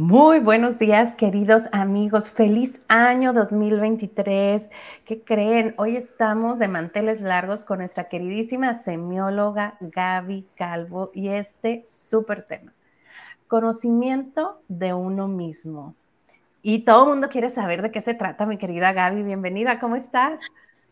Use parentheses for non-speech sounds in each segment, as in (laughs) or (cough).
Muy buenos días, queridos amigos. Feliz año 2023. ¿Qué creen? Hoy estamos de manteles largos con nuestra queridísima semióloga Gaby Calvo y este súper tema. Conocimiento de uno mismo. Y todo el mundo quiere saber de qué se trata, mi querida Gaby. Bienvenida, ¿cómo estás?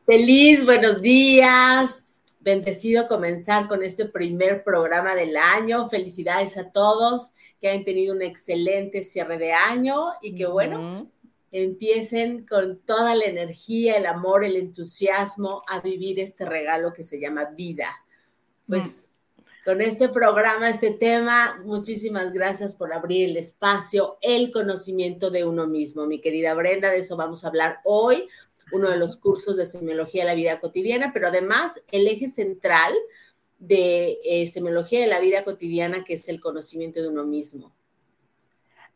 Feliz, buenos días bendecido comenzar con este primer programa del año. Felicidades a todos que hayan tenido un excelente cierre de año y que bueno, empiecen con toda la energía, el amor, el entusiasmo a vivir este regalo que se llama vida. Pues con este programa, este tema, muchísimas gracias por abrir el espacio, el conocimiento de uno mismo. Mi querida Brenda, de eso vamos a hablar hoy uno de los cursos de semiología de la vida cotidiana, pero además el eje central de eh, semiología de la vida cotidiana, que es el conocimiento de uno mismo.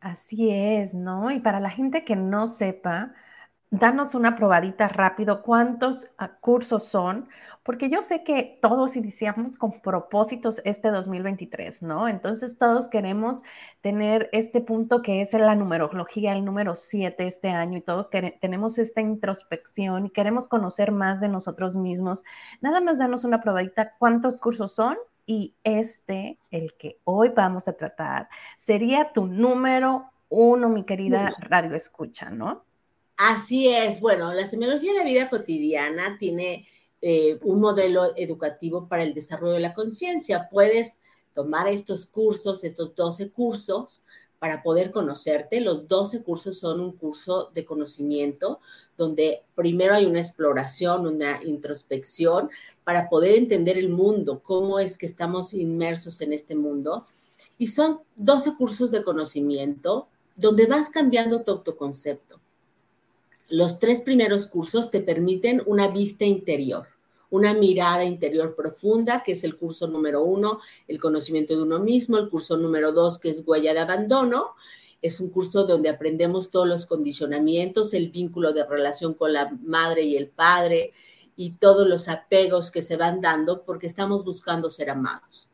Así es, ¿no? Y para la gente que no sepa, danos una probadita rápido, ¿cuántos ah, cursos son? Porque yo sé que todos iniciamos con propósitos este 2023, ¿no? Entonces todos queremos tener este punto que es la numerología, el número 7 este año y todos tenemos esta introspección y queremos conocer más de nosotros mismos. Nada más danos una probadita, ¿cuántos cursos son? Y este, el que hoy vamos a tratar, sería tu número uno, mi querida radio escucha, ¿no? Así es. Bueno, la semiología de la vida cotidiana tiene eh, un modelo educativo para el desarrollo de la conciencia. Puedes tomar estos cursos, estos 12 cursos, para poder conocerte. Los 12 cursos son un curso de conocimiento donde primero hay una exploración, una introspección para poder entender el mundo, cómo es que estamos inmersos en este mundo. Y son 12 cursos de conocimiento donde vas cambiando tu autoconcepto los tres primeros cursos te permiten una vista interior, una mirada interior profunda, que es el curso número uno, el conocimiento de uno mismo, el curso número dos, que es huella de abandono. Es un curso donde aprendemos todos los condicionamientos, el vínculo de relación con la madre y el padre y todos los apegos que se van dando porque estamos buscando ser amados.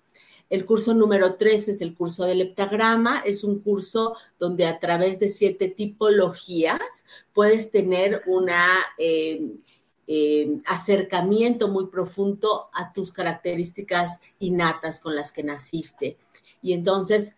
El curso número tres es el curso del heptagrama. Es un curso donde a través de siete tipologías puedes tener un eh, eh, acercamiento muy profundo a tus características innatas con las que naciste. Y entonces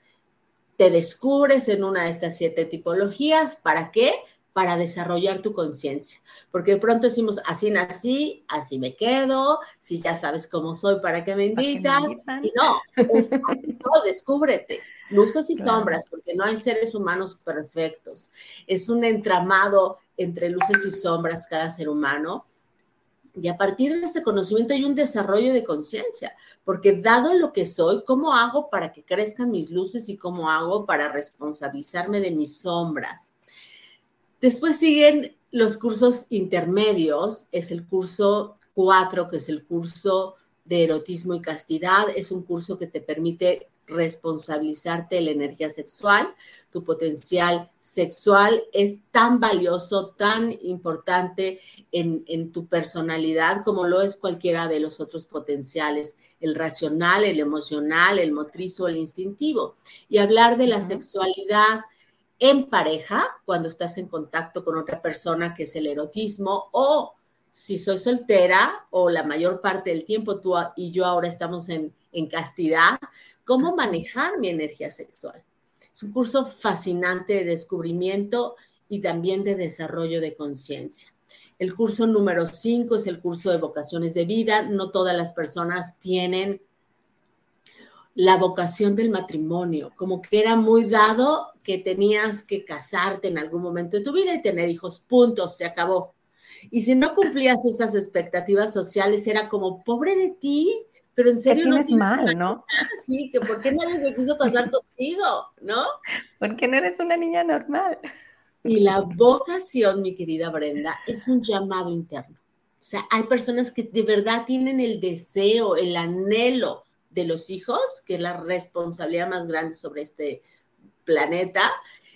te descubres en una de estas siete tipologías. ¿Para qué? para desarrollar tu conciencia. Porque de pronto decimos, así nací, así me quedo, si ya sabes cómo soy, ¿para qué me invitas? y no, es, (laughs) no, descúbrete. Luces y sombras, porque no hay seres humanos perfectos. Es un entramado entre luces y sombras cada ser humano. Y a partir de ese conocimiento hay un desarrollo de conciencia, porque dado lo que soy, ¿cómo hago para que crezcan mis luces y cómo hago para responsabilizarme de mis sombras? Después siguen los cursos intermedios, es el curso 4, que es el curso de erotismo y castidad, es un curso que te permite responsabilizarte de la energía sexual. Tu potencial sexual es tan valioso, tan importante en, en, tu personalidad como lo es cualquiera de los otros potenciales, el racional, el emocional, el motriz o el instintivo. Y hablar de la sexualidad en pareja, cuando estás en contacto con otra persona, que es el erotismo, o si soy soltera o la mayor parte del tiempo tú y yo ahora estamos en, en castidad, cómo manejar mi energía sexual. Es un curso fascinante de descubrimiento y también de desarrollo de conciencia. El curso número 5 es el curso de vocaciones de vida. No todas las personas tienen la vocación del matrimonio, como que era muy dado que tenías que casarte en algún momento de tu vida y tener hijos, punto, se acabó. Y si no cumplías esas expectativas sociales, era como, pobre de ti, pero en serio no tienes mal, ¿no? Sí, que por qué nadie se quiso casar (laughs) contigo, ¿no? Porque no eres una niña normal. Y la vocación, mi querida Brenda, es un llamado interno. O sea, hay personas que de verdad tienen el deseo, el anhelo de los hijos, que es la responsabilidad más grande sobre este planeta,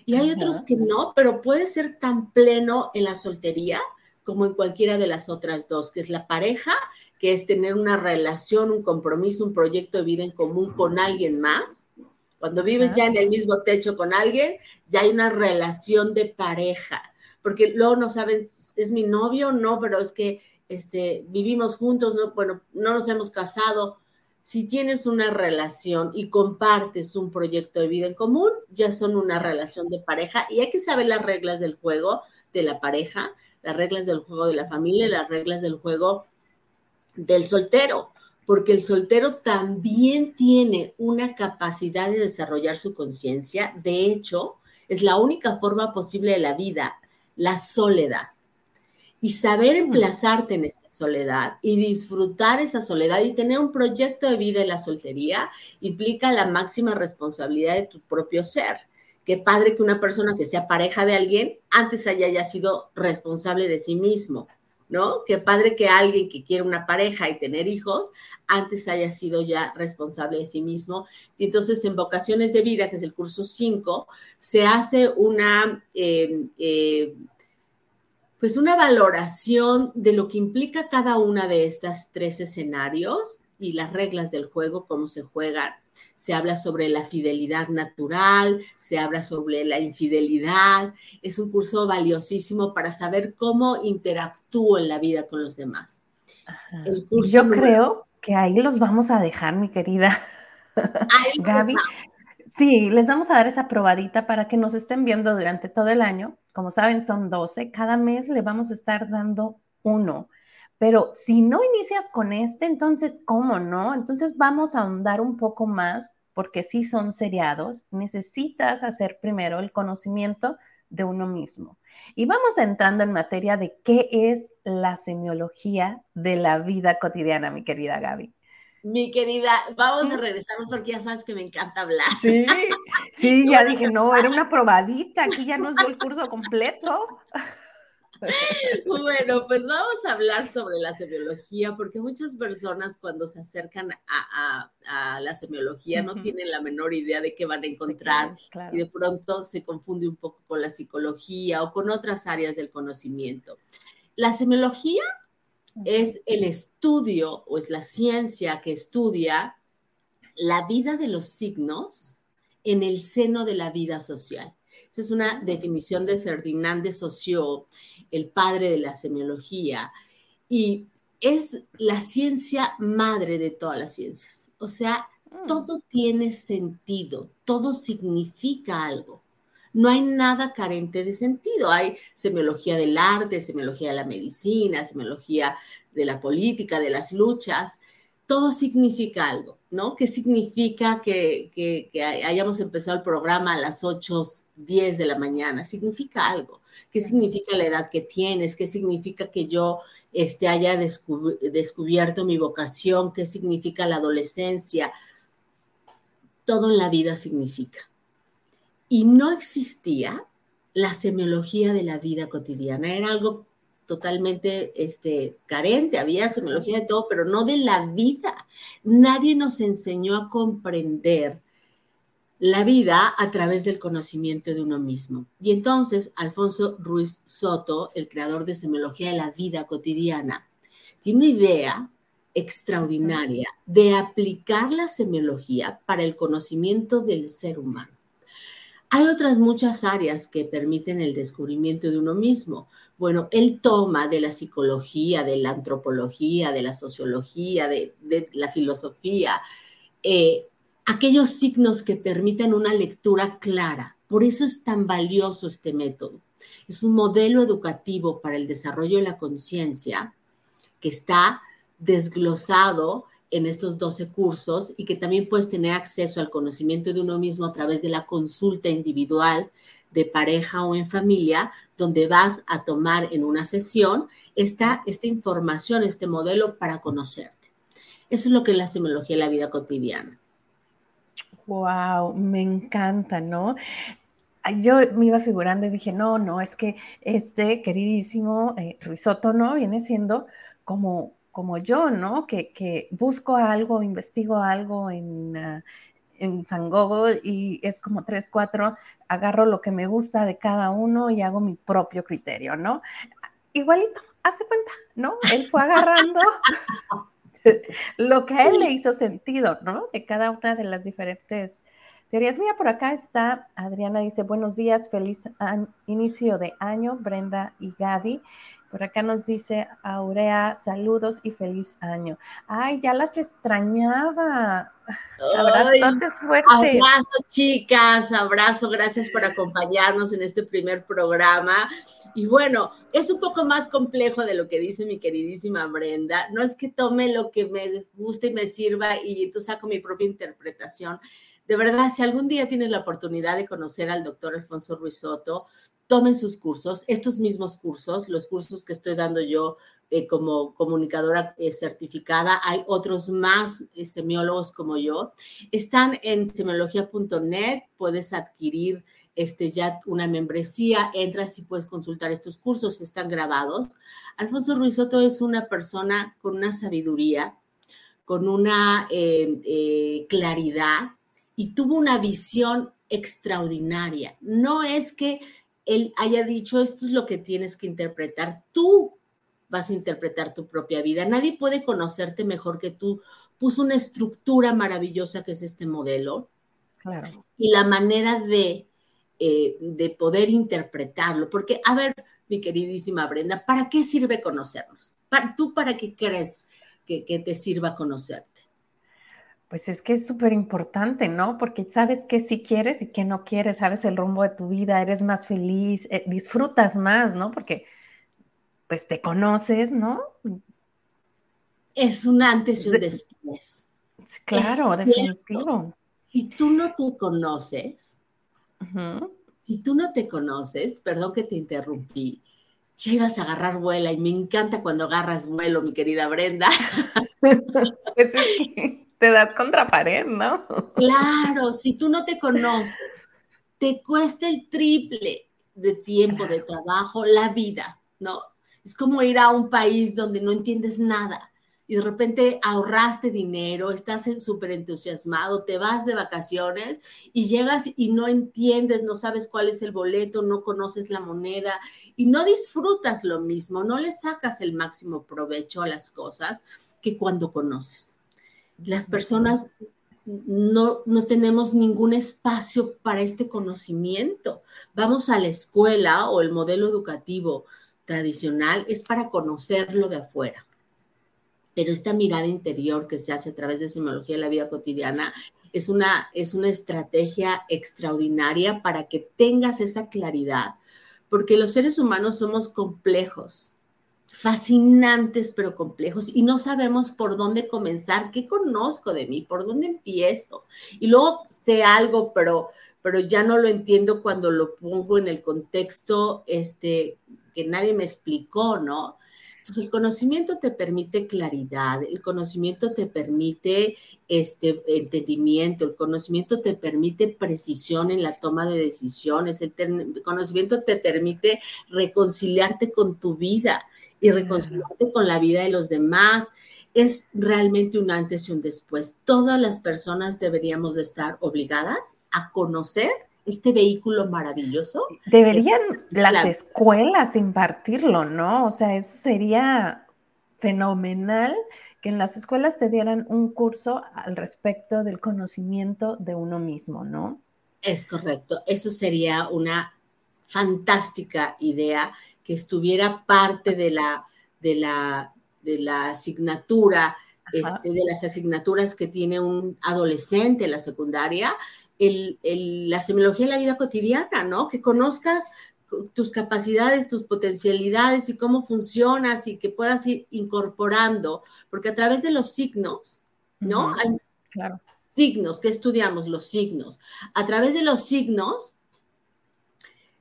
y hay otros que no, pero puede ser tan pleno en la soltería como en cualquiera de las otras dos, que es la pareja, que es tener una relación, un compromiso, un proyecto de vida en común con alguien más. Cuando vives ya en el mismo techo con alguien, ya hay una relación de pareja, porque luego no saben, ¿es mi novio? No, pero es que este, vivimos juntos, no, bueno, no nos hemos casado, si tienes una relación y compartes un proyecto de vida en común, ya son una relación de pareja y hay que saber las reglas del juego de la pareja, las reglas del juego de la familia, las reglas del juego del soltero, porque el soltero también tiene una capacidad de desarrollar su conciencia. De hecho, es la única forma posible de la vida, la soledad y saber emplazarte en esta soledad y disfrutar esa soledad y tener un proyecto de vida en la soltería implica la máxima responsabilidad de tu propio ser. Qué padre que una persona que sea pareja de alguien antes haya ya sido responsable de sí mismo, ¿no? Qué padre que alguien que quiere una pareja y tener hijos antes haya sido ya responsable de sí mismo. Y entonces en vocaciones de vida, que es el curso 5, se hace una... Eh, eh, pues una valoración de lo que implica cada una de estas tres escenarios y las reglas del juego, cómo se juegan. Se habla sobre la fidelidad natural, se habla sobre la infidelidad. Es un curso valiosísimo para saber cómo interactúo en la vida con los demás. Yo creo que ahí los vamos a dejar, mi querida (laughs) Gaby. Sí, les vamos a dar esa probadita para que nos estén viendo durante todo el año. Como saben, son 12. Cada mes le vamos a estar dando uno. Pero si no inicias con este, entonces, ¿cómo no? Entonces vamos a ahondar un poco más, porque si son seriados. Necesitas hacer primero el conocimiento de uno mismo. Y vamos entrando en materia de qué es la semiología de la vida cotidiana, mi querida Gaby. Mi querida, vamos a (laughs) regresarnos porque ya sabes que me encanta hablar. Sí, (laughs) sí, ya dije, no, era una probadita, aquí ya nos dio el curso completo. Bueno, pues vamos a hablar sobre la semiología, porque muchas personas cuando se acercan a, la semiología no tienen la menor idea de qué van a encontrar y de pronto se confunde un poco con la psicología o con otras áreas del conocimiento. La semiología es el estudio o es la ciencia que estudia la vida de los signos en el seno de la vida social. Esa es una definición de Ferdinand de Saussure, el padre de la semiología, y es la ciencia madre de todas las ciencias. O sea, mm. todo tiene sentido, todo significa algo. No hay nada carente de sentido. Hay semiología del arte, semiología de la medicina, semiología de la política, de las luchas. Todo significa algo, ¿no? ¿Qué significa que, hayamos empezado el programa a las 8, 10 de la mañana? Significa algo. ¿Qué significa la edad que tienes? ¿Qué significa que yo este, haya descubierto mi vocación? ¿Qué significa la adolescencia? Todo en la vida significa y no existía la semiología de la vida cotidiana. Era algo totalmente este, carente, había semiología de todo, pero no de la vida. Nadie nos enseñó a comprender la vida a través del conocimiento de uno mismo. Y entonces Alfonso Ruiz Soto, el creador de semiología de la vida cotidiana, tiene una idea extraordinaria de aplicar la semiología para el conocimiento del ser humano. Hay otras muchas áreas que permiten el descubrimiento de uno mismo. Bueno, él toma de la psicología, de la antropología, de la sociología, de, la filosofía, eh, aquellos signos que permitan una lectura clara. Por eso es tan valioso este método. Es un modelo educativo para el desarrollo de la conciencia que está desglosado en estos 12 cursos y que también puedes tener acceso al conocimiento de uno mismo a través de la consulta individual de pareja o en familia, donde vas a tomar en una sesión esta, esta información, este modelo para conocerte. Eso es lo que es la semiología de la vida cotidiana. Wow, me encanta, ¿no? yo me iba figurando y dije, no, no, es que este queridísimo eh, Ruizoto, ¿no? Viene siendo como, como yo, ¿no? Que, que busco algo, investigo algo en, uh, en San Google y es como tres, cuatro, agarro lo que me gusta de cada uno y hago mi propio criterio, ¿no? Igualito, hace cuenta, ¿no? Él fue agarrando (laughs) lo que a él le hizo sentido, ¿no? De cada una de las diferentes teorías. Mira, por acá está Adriana, dice, buenos días, feliz inicio de año, Brenda y Gaby. Por acá nos dice Aurea, saludos y feliz año. Ay, ya las extrañaba. Abrazos fuertes. Abrazo, chicas, abrazo, gracias por acompañarnos en este primer programa. Y bueno, es un poco más complejo de lo que dice mi queridísima Brenda. No es que tome lo que me guste y me sirva y entonces saco mi propia interpretación. De verdad, si algún día tienes la oportunidad de conocer al doctor Alfonso Ruizotto, tomen sus cursos, estos mismos cursos, los cursos que estoy dando yo eh, como comunicadora eh, certificada, hay otros más eh, semiólogos como yo, están en semiología.net, puedes adquirir este, ya una membresía, entras y puedes consultar estos cursos, están grabados. Alfonso Ruizotto es una persona con una sabiduría, con una claridad y tuvo una visión extraordinaria. No es que él haya dicho, esto es lo que tienes que interpretar. Tú vas a interpretar tu propia vida. Nadie puede conocerte mejor que tú. Puso una estructura maravillosa que es este modelo. Claro. Y la manera de, eh, de poder interpretarlo. Porque, a ver, mi queridísima Brenda, ¿para qué sirve conocernos? ¿Tú para qué crees que, que te sirva conocerte? Pues es que es súper importante, ¿no? Porque sabes qué sí quieres y qué no quieres, sabes el rumbo de tu vida, eres más feliz, eh, disfrutas más, ¿no? Porque pues te conoces, ¿no? Es un antes y un después. Claro, definitivo. Si tú no te conoces, si tú no te conoces, perdón que te interrumpí, ya ibas a agarrar vuela y me encanta cuando agarras vuelo, mi querida Brenda. (laughs) te das contra pared, ¿no? Claro, si tú no te conoces, te cuesta el triple de tiempo, de trabajo, la vida, ¿no? Es como ir a un país donde no entiendes nada y de repente ahorraste dinero, estás súper entusiasmado, te vas de vacaciones y llegas y no entiendes, no sabes cuál es el boleto, no conoces la moneda y no disfrutas lo mismo, no le sacas el máximo provecho a las cosas que cuando conoces. Las personas no, no tenemos ningún espacio para este conocimiento. Vamos a la escuela o el modelo educativo tradicional es para conocerlo de afuera. Pero esta mirada interior que se hace a través de semiología de la vida cotidiana es una, es una estrategia extraordinaria para que tengas esa claridad, porque los seres humanos somos complejos, fascinantes pero complejos y no sabemos por dónde comenzar, qué conozco de mí, por dónde empiezo. Y luego sé algo, pero, pero ya no lo entiendo cuando lo pongo en el contexto este, que nadie me explicó, ¿no? Entonces, el conocimiento te permite claridad, el conocimiento te permite este entendimiento, el conocimiento te permite precisión en la toma de decisiones, el, el conocimiento te permite reconciliarte con tu vida y reconciliarte con la vida de los demás. Es realmente un antes y un después. Todas las personas deberíamos de estar obligadas a conocer este vehículo maravilloso. Deberían las escuelas impartirlo, ¿no? O sea, eso sería fenomenal que en las escuelas te dieran un curso al respecto del conocimiento de uno mismo, ¿no? Es correcto. Eso sería una fantástica idea que estuviera parte de la, de la, de la asignatura, este, de las asignaturas que tiene un adolescente en la secundaria, el, la semiología de la vida cotidiana, ¿no? Que conozcas tus capacidades, tus potencialidades y cómo funcionas y que puedas ir incorporando, porque a través de los signos, ¿no? Hay claro. signos, que estudiamos los signos. A través de los signos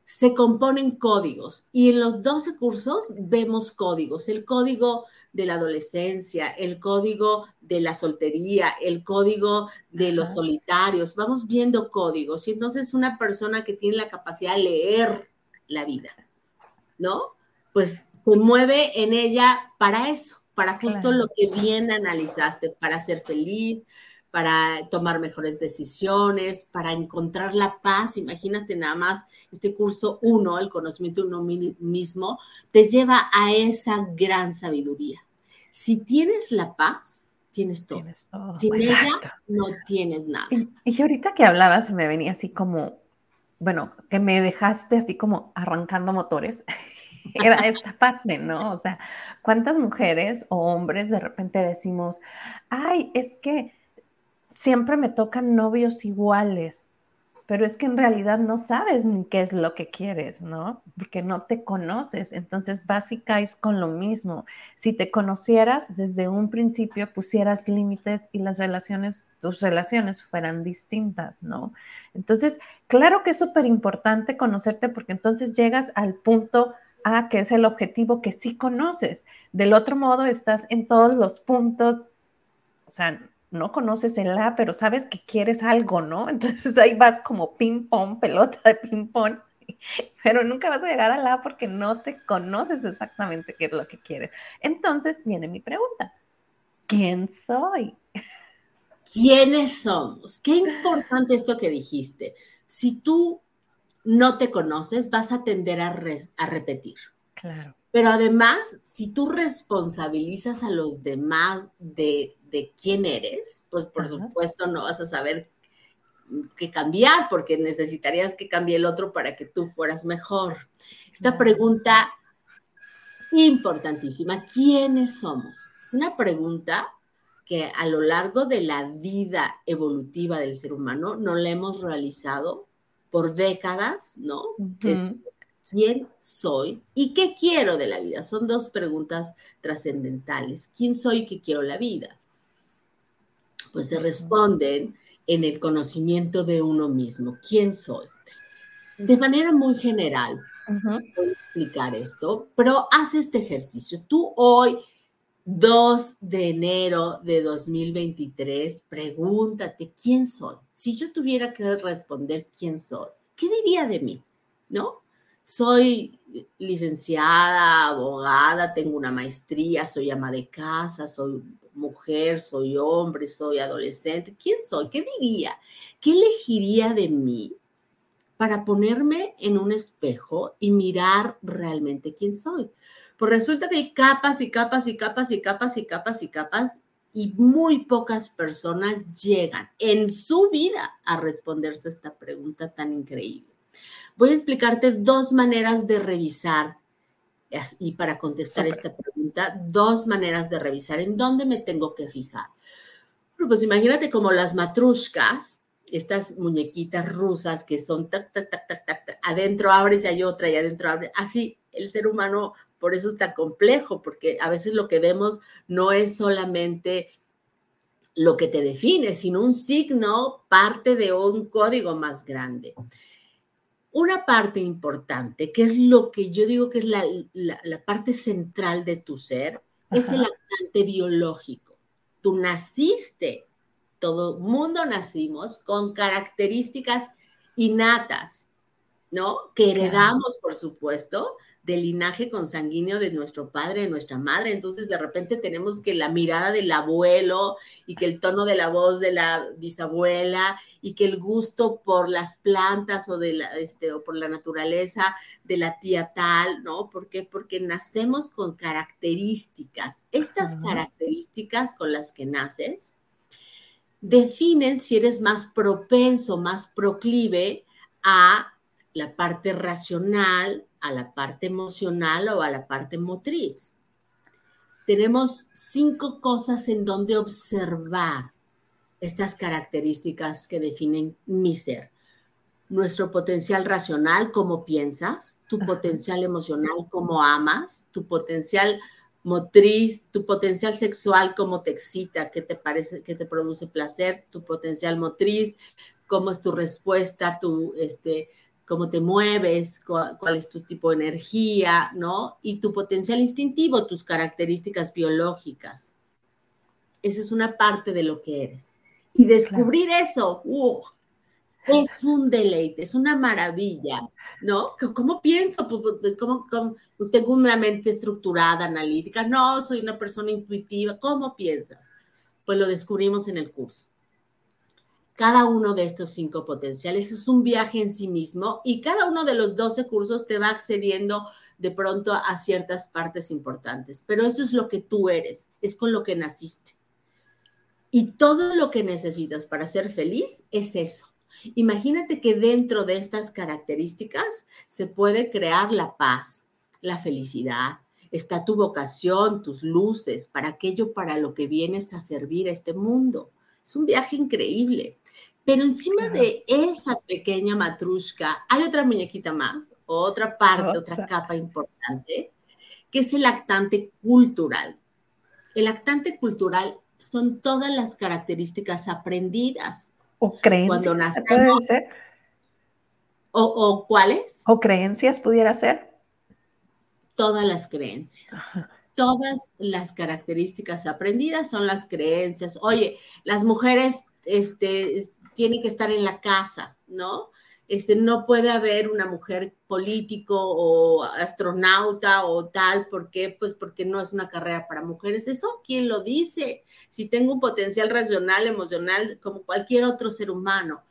se componen códigos y en los 12 cursos vemos códigos. El código de la adolescencia, el código de la soltería, el código de los solitarios. Vamos viendo códigos y entonces una persona que tiene la capacidad de leer la vida, ¿no? Pues se mueve en ella para eso, para justo lo que bien analizaste, para ser feliz, para tomar mejores decisiones, para encontrar la paz. Imagínate nada más, este curso uno, el conocimiento de uno mismo, te lleva a esa gran sabiduría. Si tienes la paz, tienes todo. Sin ella no tienes nada. Y, y, ahorita que hablabas me venía así como, bueno, que me dejaste así como arrancando motores. (laughs) Era esta parte, ¿no? O sea, ¿cuántas mujeres o hombres de repente decimos, ay, es que siempre me tocan novios iguales, pero es que en realidad no sabes ni qué es lo que quieres, ¿no? Porque no te conoces. Entonces, básica es con lo mismo. Si te conocieras desde un principio, pusieras límites y las relaciones, tus relaciones fueran distintas, ¿no? Entonces, claro que es súper importante conocerte porque entonces llegas al punto A, que es el objetivo que sí conoces. Del otro modo, estás en todos los puntos, o sea, no conoces el A, pero sabes que quieres algo, ¿no? (laughs) Entonces ahí vas como ping-pong, pelota de ping-pong, (laughs) pero nunca vas a llegar al A porque no te conoces exactamente qué es lo que quieres. Entonces viene mi pregunta, ¿quién soy? ¿Quiénes somos? Qué importante esto que dijiste. Si tú no te conoces, vas a tender a, a repetir. Claro. Pero además, si tú responsabilizas a los demás de, quién eres, pues por supuesto no vas a saber qué cambiar, porque necesitarías que cambie el otro para que tú fueras mejor. Esta pregunta importantísima, ¿quiénes somos? Es una pregunta que a lo largo de la vida evolutiva del ser humano no la hemos realizado por décadas, ¿no? ¿Quién soy y qué quiero de la vida? Son dos preguntas trascendentales. ¿Quién soy y qué quiero la vida? Pues se responden en el conocimiento de uno mismo. ¿Quién soy? De manera muy general, voy a explicar esto, pero haz este ejercicio. Tú hoy, 2 de enero de 2023, pregúntate, ¿quién soy? Si yo tuviera que responder quién soy, ¿qué diría de mí? ¿No? Soy licenciada, abogada, tengo una maestría, soy ama de casa, soy mujer, soy hombre, soy adolescente. ¿Quién soy? ¿Qué diría? ¿Qué elegiría de mí para ponerme en un espejo y mirar realmente quién soy? Pues resulta que hay capas y capas y capas y capas y capas y capas y muy pocas personas llegan en su vida a responderse a esta pregunta tan increíble voy a explicarte dos maneras de revisar y para contestar esta pregunta, dos maneras de revisar en dónde me tengo que fijar. pues imagínate como las matrushkas, estas muñequitas rusas que son tac, tac, tac, tac, tac, adentro abres y hay otra y adentro abre. Así, el ser humano por eso es tan complejo, porque a veces lo que vemos no es solamente lo que te define, sino un signo, parte de un código más grande. Una parte importante, que es lo que yo digo que es la, parte central de tu ser, es el actante biológico. Tú naciste, todo mundo nacimos con características innatas, ¿no? Que heredamos, por supuesto, del linaje consanguíneo de nuestro padre, de nuestra madre. Entonces, de repente tenemos que la mirada del abuelo y que el tono de la voz de la bisabuela y que el gusto por las plantas o, de la, este, o por la naturaleza de la tía tal, ¿no? ¿Por qué? Porque nacemos con características. Estas características con las que naces definen si eres más propenso, más proclive a la parte racional, a la parte emocional o a la parte motriz. Tenemos cinco cosas en donde observar estas características que definen mi ser. Nuestro potencial racional, cómo piensas, tu potencial emocional, cómo amas, tu potencial motriz, tu potencial sexual, cómo te excita, qué te parece, qué te produce placer, tu potencial motriz, cómo es tu respuesta, tu, este, cómo te mueves, cuál, cuál, es tu tipo de energía, ¿no? Y tu potencial instintivo, tus características biológicas. Esa es una parte de lo que eres. Y descubrir claro. eso, uh, es un deleite, es una maravilla, ¿no? ¿Cómo pienso? ¿Cómo, cómo, pues tengo una mente estructurada, analítica? No, soy una persona intuitiva. ¿Cómo piensas? Pues lo descubrimos en el curso. Cada uno de estos cinco potenciales es un viaje en sí mismo y cada uno de los 12 cursos te va accediendo de pronto a ciertas partes importantes, pero eso es lo que tú eres, es con lo que naciste. Y todo lo que necesitas para ser feliz es eso. Imagínate que dentro de estas características se puede crear la paz, la felicidad, está tu vocación, tus luces, para aquello para lo que vienes a servir a este mundo. Es un viaje increíble. Pero encima claro. de esa pequeña matrushka hay otra muñequita más, otra parte, otra. otra capa importante, que es el lactante cultural. El lactante cultural son todas las características aprendidas. O creencias. Cuando nacemos. Ser? O, ¿O cuáles? O creencias pudiera ser. Todas las creencias. Ajá. Todas las características aprendidas son las creencias. Oye, las mujeres este, tienen que estar en la casa, ¿no? Este, no puede haber una mujer político o astronauta o tal, ¿por qué? Pues porque no es una carrera para mujeres. ¿Eso quién lo dice? Si tengo un potencial racional, emocional, como cualquier otro ser humano,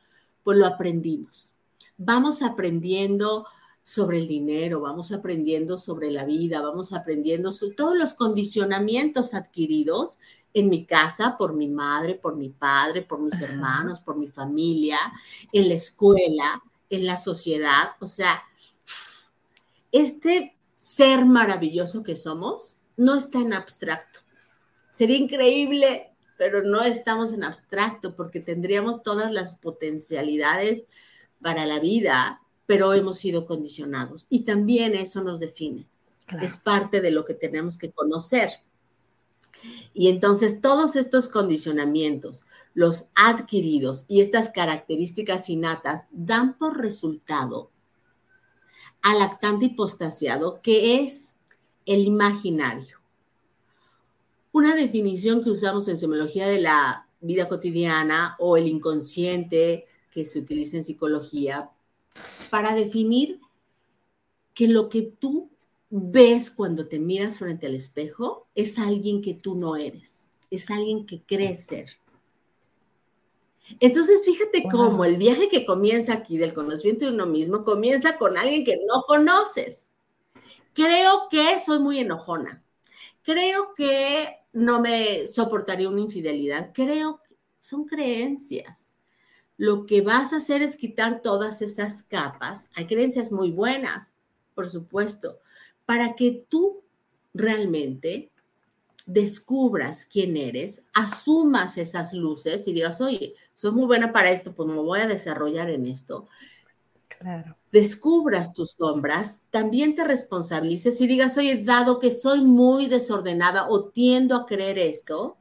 pues lo aprendimos. Vamos aprendiendo sobre el dinero, vamos aprendiendo sobre la vida, vamos aprendiendo sobre todos los condicionamientos adquiridos en mi casa, por mi madre, por mi padre, por mis hermanos, por mi familia, en la escuela, en la sociedad. O sea, este ser maravilloso que somos no está en abstracto. Sería increíble, pero no estamos en abstracto porque tendríamos todas las potencialidades para la vida, pero hemos sido condicionados. Y también eso nos define. Claro. Es parte de lo que tenemos que conocer. Y entonces todos estos condicionamientos, los adquiridos y estas características innatas dan por resultado al lactante hipostasiado, que es el imaginario. Una definición que usamos en semiología de la vida cotidiana o el inconsciente que se utiliza en psicología para definir que lo que tú ves cuando te miras frente al espejo es alguien que tú no eres, es alguien que crees ser. Entonces, fíjate cómo el viaje que comienza aquí del conocimiento de uno mismo comienza con alguien que no conoces. Creo que soy muy enojona. Creo que no me soportaría una infidelidad. Creo que son creencias. Lo que vas a hacer es quitar todas esas capas. Hay creencias muy buenas, por supuesto, para que tú realmente descubras quién eres, asumas esas luces y digas, oye, soy muy buena para esto, pues me voy a desarrollar en esto. Claro. Descubras tus sombras, también te responsabilices y digas, oye, dado que soy muy desordenada o tiendo a creer esto,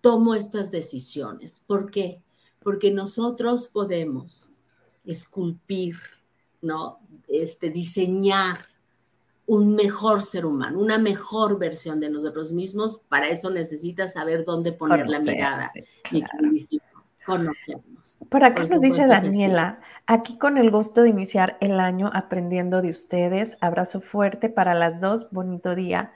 tomo estas decisiones. ¿Por qué? Porque nosotros podemos esculpir, ¿no? Este, diseñar un mejor ser humano, una mejor versión de nosotros mismos. Para eso necesitas saber dónde poner Conocer, la mirada, claro. Conocernos. Por acá Por nos dice Daniela, sí. aquí con el gusto de iniciar el año aprendiendo de ustedes. Abrazo fuerte para las dos. Bonito día.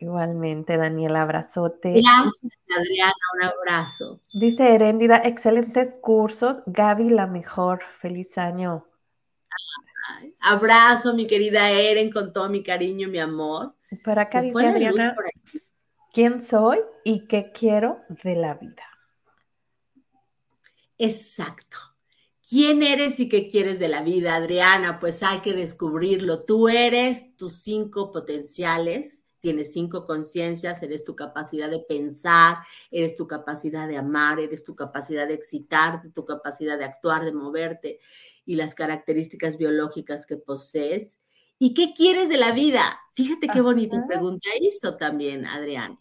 Igualmente, Daniela, abrazote. Gracias, Adriana, un abrazo. Dice Heréndida, excelentes cursos. Gaby, la mejor. Feliz año. Abrazo, mi querida Eren, con todo mi cariño y mi amor. Para acá dice Adriana, ¿quién soy y qué quiero de la vida? Exacto. ¿Quién eres y qué quieres de la vida, Adriana? Pues hay que descubrirlo. Tú eres tus cinco potenciales, tienes cinco conciencias, eres tu capacidad de pensar, eres tu capacidad de amar, eres tu capacidad de excitar, tu capacidad de actuar, de moverte y las características biológicas que posees. ¿Y qué quieres de la vida? Fíjate qué bonita pregunta esto también, Adrián.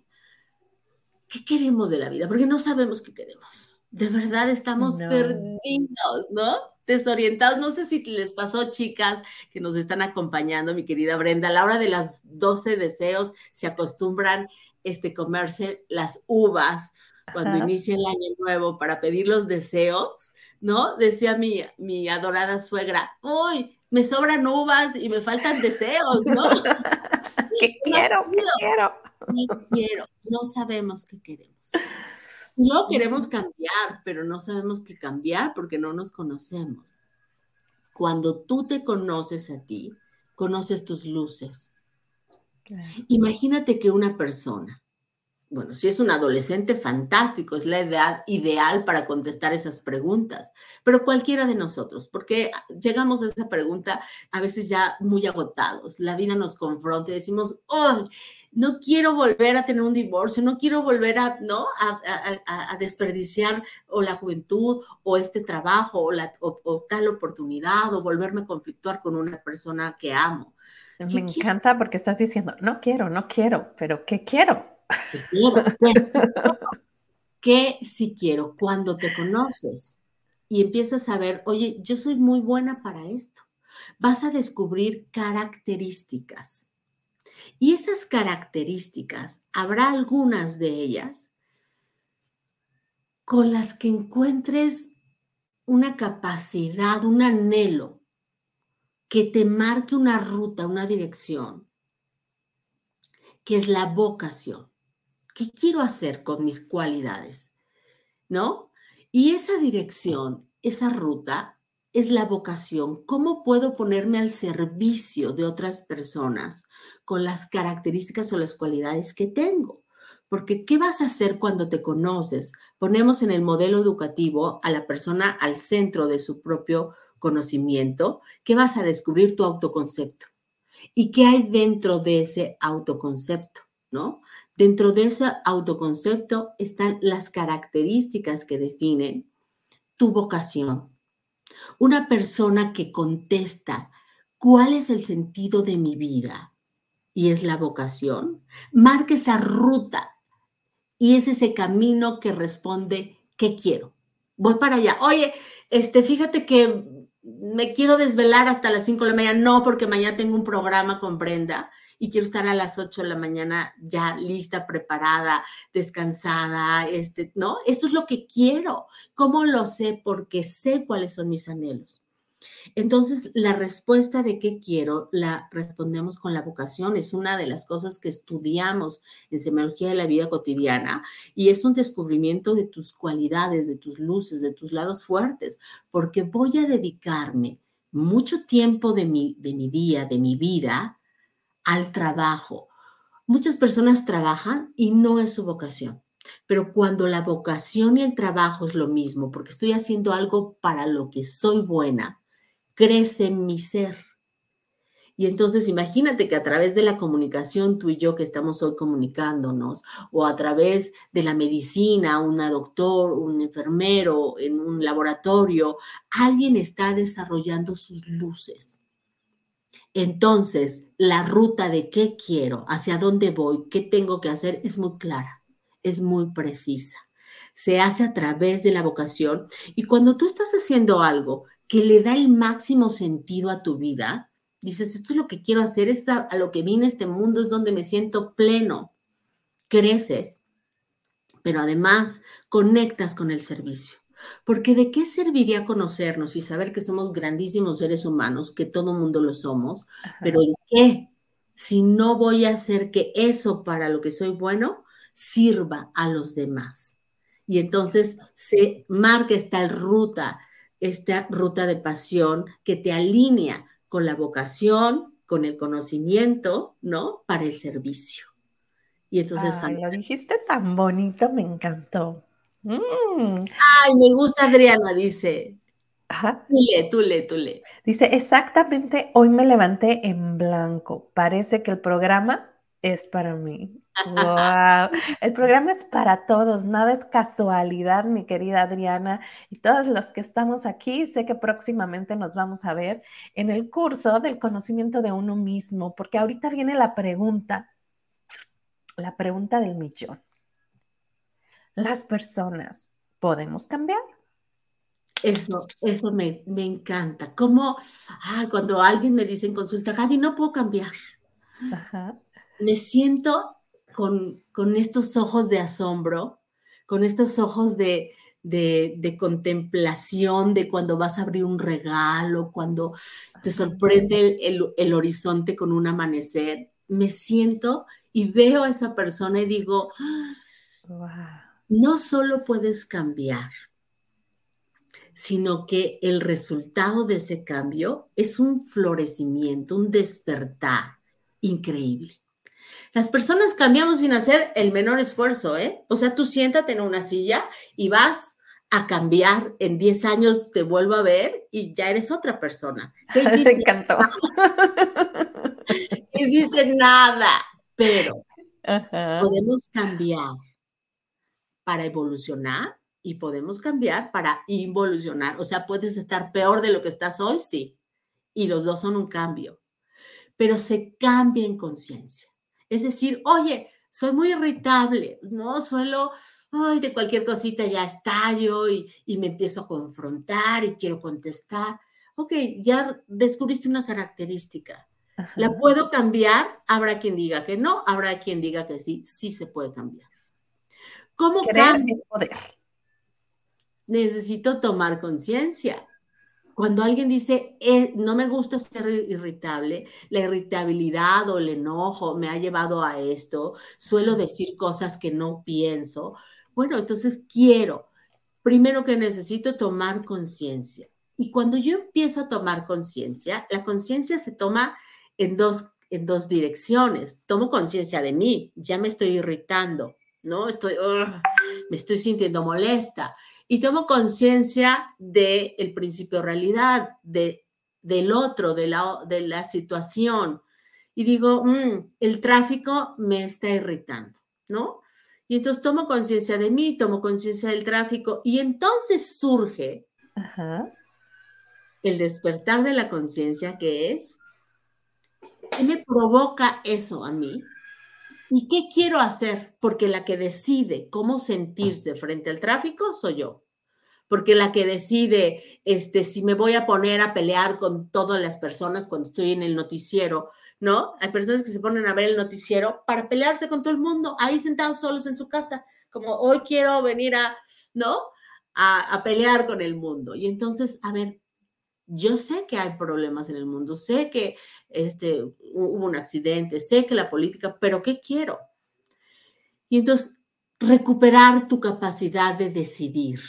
¿Qué queremos de la vida? Porque no sabemos qué queremos. De verdad estamos no. perdidos, ¿no? desorientados. No sé si les pasó, chicas, que nos están acompañando, mi querida Brenda, a la hora de las 12 deseos se acostumbran este, comerse las uvas cuando inicia el año nuevo para pedir los deseos, ¿no? Decía mi, mi adorada suegra, uy, me sobran uvas y me faltan deseos, ¿no? (laughs) ¿Qué (laughs) quiero? ¿Qué quiero? ¿Qué quiero? No sabemos qué queremos. No queremos cambiar, pero no sabemos qué cambiar porque no nos conocemos. Cuando tú te conoces a ti, conoces tus luces. Imagínate que una persona bueno, si es un adolescente, fantástico, es la edad ideal para contestar esas preguntas, pero cualquiera de nosotros, porque llegamos a esa pregunta a veces ya muy agotados, la vida nos confronta y decimos, oh, no quiero volver a tener un divorcio, no quiero volver a, ¿no? a, desperdiciar o la juventud o este trabajo o, la, o, tal oportunidad o volverme a conflictuar con una persona que amo. Me encanta porque estás diciendo, no quiero, no quiero, pero ¿qué quiero? (laughs) ¿Qué si quiero? Cuando te conoces y empiezas a ver, oye, yo soy muy buena para esto. Vas a descubrir características. Y esas características, habrá algunas de ellas con las que encuentres una capacidad, un anhelo que te marque una ruta, una dirección, que es la vocación. ¿Qué quiero hacer con mis cualidades? ¿No? Y esa dirección, esa ruta, es la vocación. ¿Cómo puedo ponerme al servicio de otras personas con las características o las cualidades que tengo? Porque ¿qué vas a hacer cuando te conoces? Ponemos en el modelo educativo a la persona al centro de su propio conocimiento. ¿Qué vas a descubrir tu autoconcepto? ¿Y qué hay dentro de ese autoconcepto? ¿No? Dentro de ese autoconcepto están las características que definen tu vocación. Una persona que contesta, ¿cuál es el sentido de mi vida? Y es la vocación. Marca esa ruta y es ese camino que responde, ¿qué quiero? Voy para allá. Oye, este, fíjate que me quiero desvelar hasta las 5 de la mañana. No, porque mañana tengo un programa con Brenda y quiero estar a las 8 de la mañana ya lista, preparada, descansada, este, ¿no? Eso es lo que quiero. ¿Cómo lo sé? Porque sé cuáles son mis anhelos. Entonces, la respuesta de qué quiero la respondemos con la vocación. Es una de las cosas que estudiamos en semiología de la vida cotidiana y es un descubrimiento de tus cualidades, de tus luces, de tus lados fuertes, porque voy a dedicarme mucho tiempo de mi, de mi día, de mi vida, al trabajo. Muchas personas trabajan y no es su vocación, pero cuando la vocación y el trabajo es lo mismo, porque estoy haciendo algo para lo que soy buena, crece mi ser. Y entonces imagínate que a través de la comunicación, tú y yo que estamos hoy comunicándonos, o a través de la medicina, una doctor, un enfermero en un laboratorio, alguien está desarrollando sus luces entonces, la ruta de qué quiero, hacia dónde voy, qué tengo que hacer es muy clara, es muy precisa. Se hace a través de la vocación y cuando tú estás haciendo algo que le da el máximo sentido a tu vida, dices, esto es lo que quiero hacer, es a, lo que vine a este mundo, es donde me siento pleno, creces, pero además conectas con el servicio. Porque de qué serviría conocernos y saber que somos grandísimos seres humanos, que todo mundo lo somos, pero ¿en qué? Si no voy a hacer que eso para lo que soy bueno sirva a los demás. Y entonces se marca esta ruta, esta ruta de pasión que te alinea con la vocación, con el conocimiento, ¿no? Para el servicio. Y entonces... lo dijiste tan bonito, me encantó. Mm. Ay, me gusta Adriana, dice. Ajá. Tú lee. Dice, exactamente, hoy me levanté en blanco. Parece que el programa es para mí. Wow. El programa es para todos, nada es casualidad, mi querida Adriana. Y todos los que estamos aquí, sé que próximamente nos vamos a ver en el curso del conocimiento de uno mismo, porque ahorita viene la pregunta, la pregunta del millón las personas podemos cambiar. Eso, eso me, me encanta. Como cuando alguien me dice en consulta, Gaby, no puedo cambiar. Me siento con, con estos ojos de asombro, con estos ojos de, de, contemplación, de cuando vas a abrir un regalo, cuando te sorprende el, horizonte con un amanecer. Me siento y veo a esa persona y digo, no solo puedes cambiar, sino que el resultado de ese cambio es un florecimiento, un despertar increíble. Las personas cambiamos sin hacer el menor esfuerzo, ¿eh? O sea, tú siéntate en una silla y vas a cambiar. En 10 años te vuelvo a ver y ya eres otra persona. ¿Qué (laughs) hiciste? Te encantó. (laughs) hiciste nada, pero podemos cambiar para evolucionar y podemos cambiar para involucionar. O sea, puedes estar peor de lo que estás hoy, sí. Y los dos son un cambio. Pero se cambia en conciencia. Es decir, oye, soy muy irritable, ¿no? Suelo, ay, de cualquier cosita ya estallo y, y me empiezo a confrontar y quiero contestar. Ok, ya descubriste una característica. ¿La puedo cambiar? Habrá quien diga que no, habrá quien diga que sí, sí se puede cambiar. ¿Cómo cambia? poder necesito tomar conciencia. Cuando alguien dice, eh, no me gusta ser irritable, la irritabilidad o el enojo me ha llevado a esto, suelo decir cosas que no pienso. Bueno, entonces quiero, primero que necesito tomar conciencia. Y cuando yo empiezo a tomar conciencia, la conciencia se toma en dos, en dos direcciones. Tomo conciencia de mí, ya me estoy irritando, ¿no? Estoy, me estoy sintiendo molesta y tomo conciencia del el principio realidad, de, del otro, de la, de la situación. Y digo, mm, el tráfico me está irritando, ¿no? Y entonces tomo conciencia de mí, tomo conciencia del tráfico y entonces surge el despertar de la conciencia que es, ¿qué me provoca eso a mí? ¿Y qué quiero hacer? Porque la que decide cómo sentirse frente al tráfico soy yo. Porque la que decide este, si me voy a poner a pelear con todas las personas cuando estoy en el noticiero, ¿no? Hay personas que se ponen a ver el noticiero para pelearse con todo el mundo, ahí sentados solos en su casa, como hoy quiero venir a, ¿no? A, a pelear con el mundo. Y entonces, a ver, yo sé que hay problemas en el mundo, sé que este, hubo un accidente, sé que la política, pero ¿qué quiero? Y entonces, recuperar tu capacidad de decidir.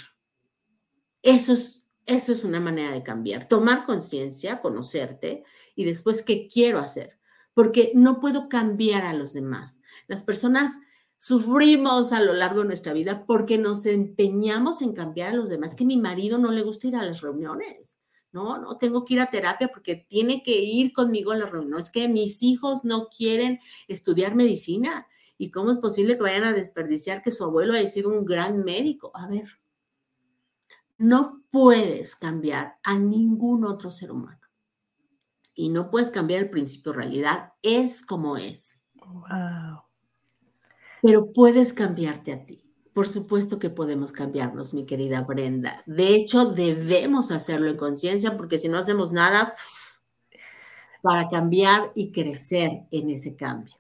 Eso es, eso es una manera de cambiar. Tomar conciencia, conocerte y después qué quiero hacer. Porque no puedo cambiar a los demás. Las personas sufrimos a lo largo de nuestra vida porque nos empeñamos en cambiar a los demás. Que mi marido no le gusta ir a las reuniones no, no, tengo que ir a terapia porque tiene que ir conmigo a la reunión. Es que mis hijos no quieren estudiar medicina. ¿Y cómo es posible que vayan a desperdiciar que su abuelo haya sido un gran médico? A ver, no puedes cambiar a ningún otro ser humano. Y no puedes cambiar el principio de realidad. Es como es. Wow. Pero puedes cambiarte a ti. Por supuesto que podemos cambiarnos, mi querida Brenda. De hecho, debemos hacerlo en conciencia porque si no hacemos nada (sniffs) para cambiar y crecer en ese cambio.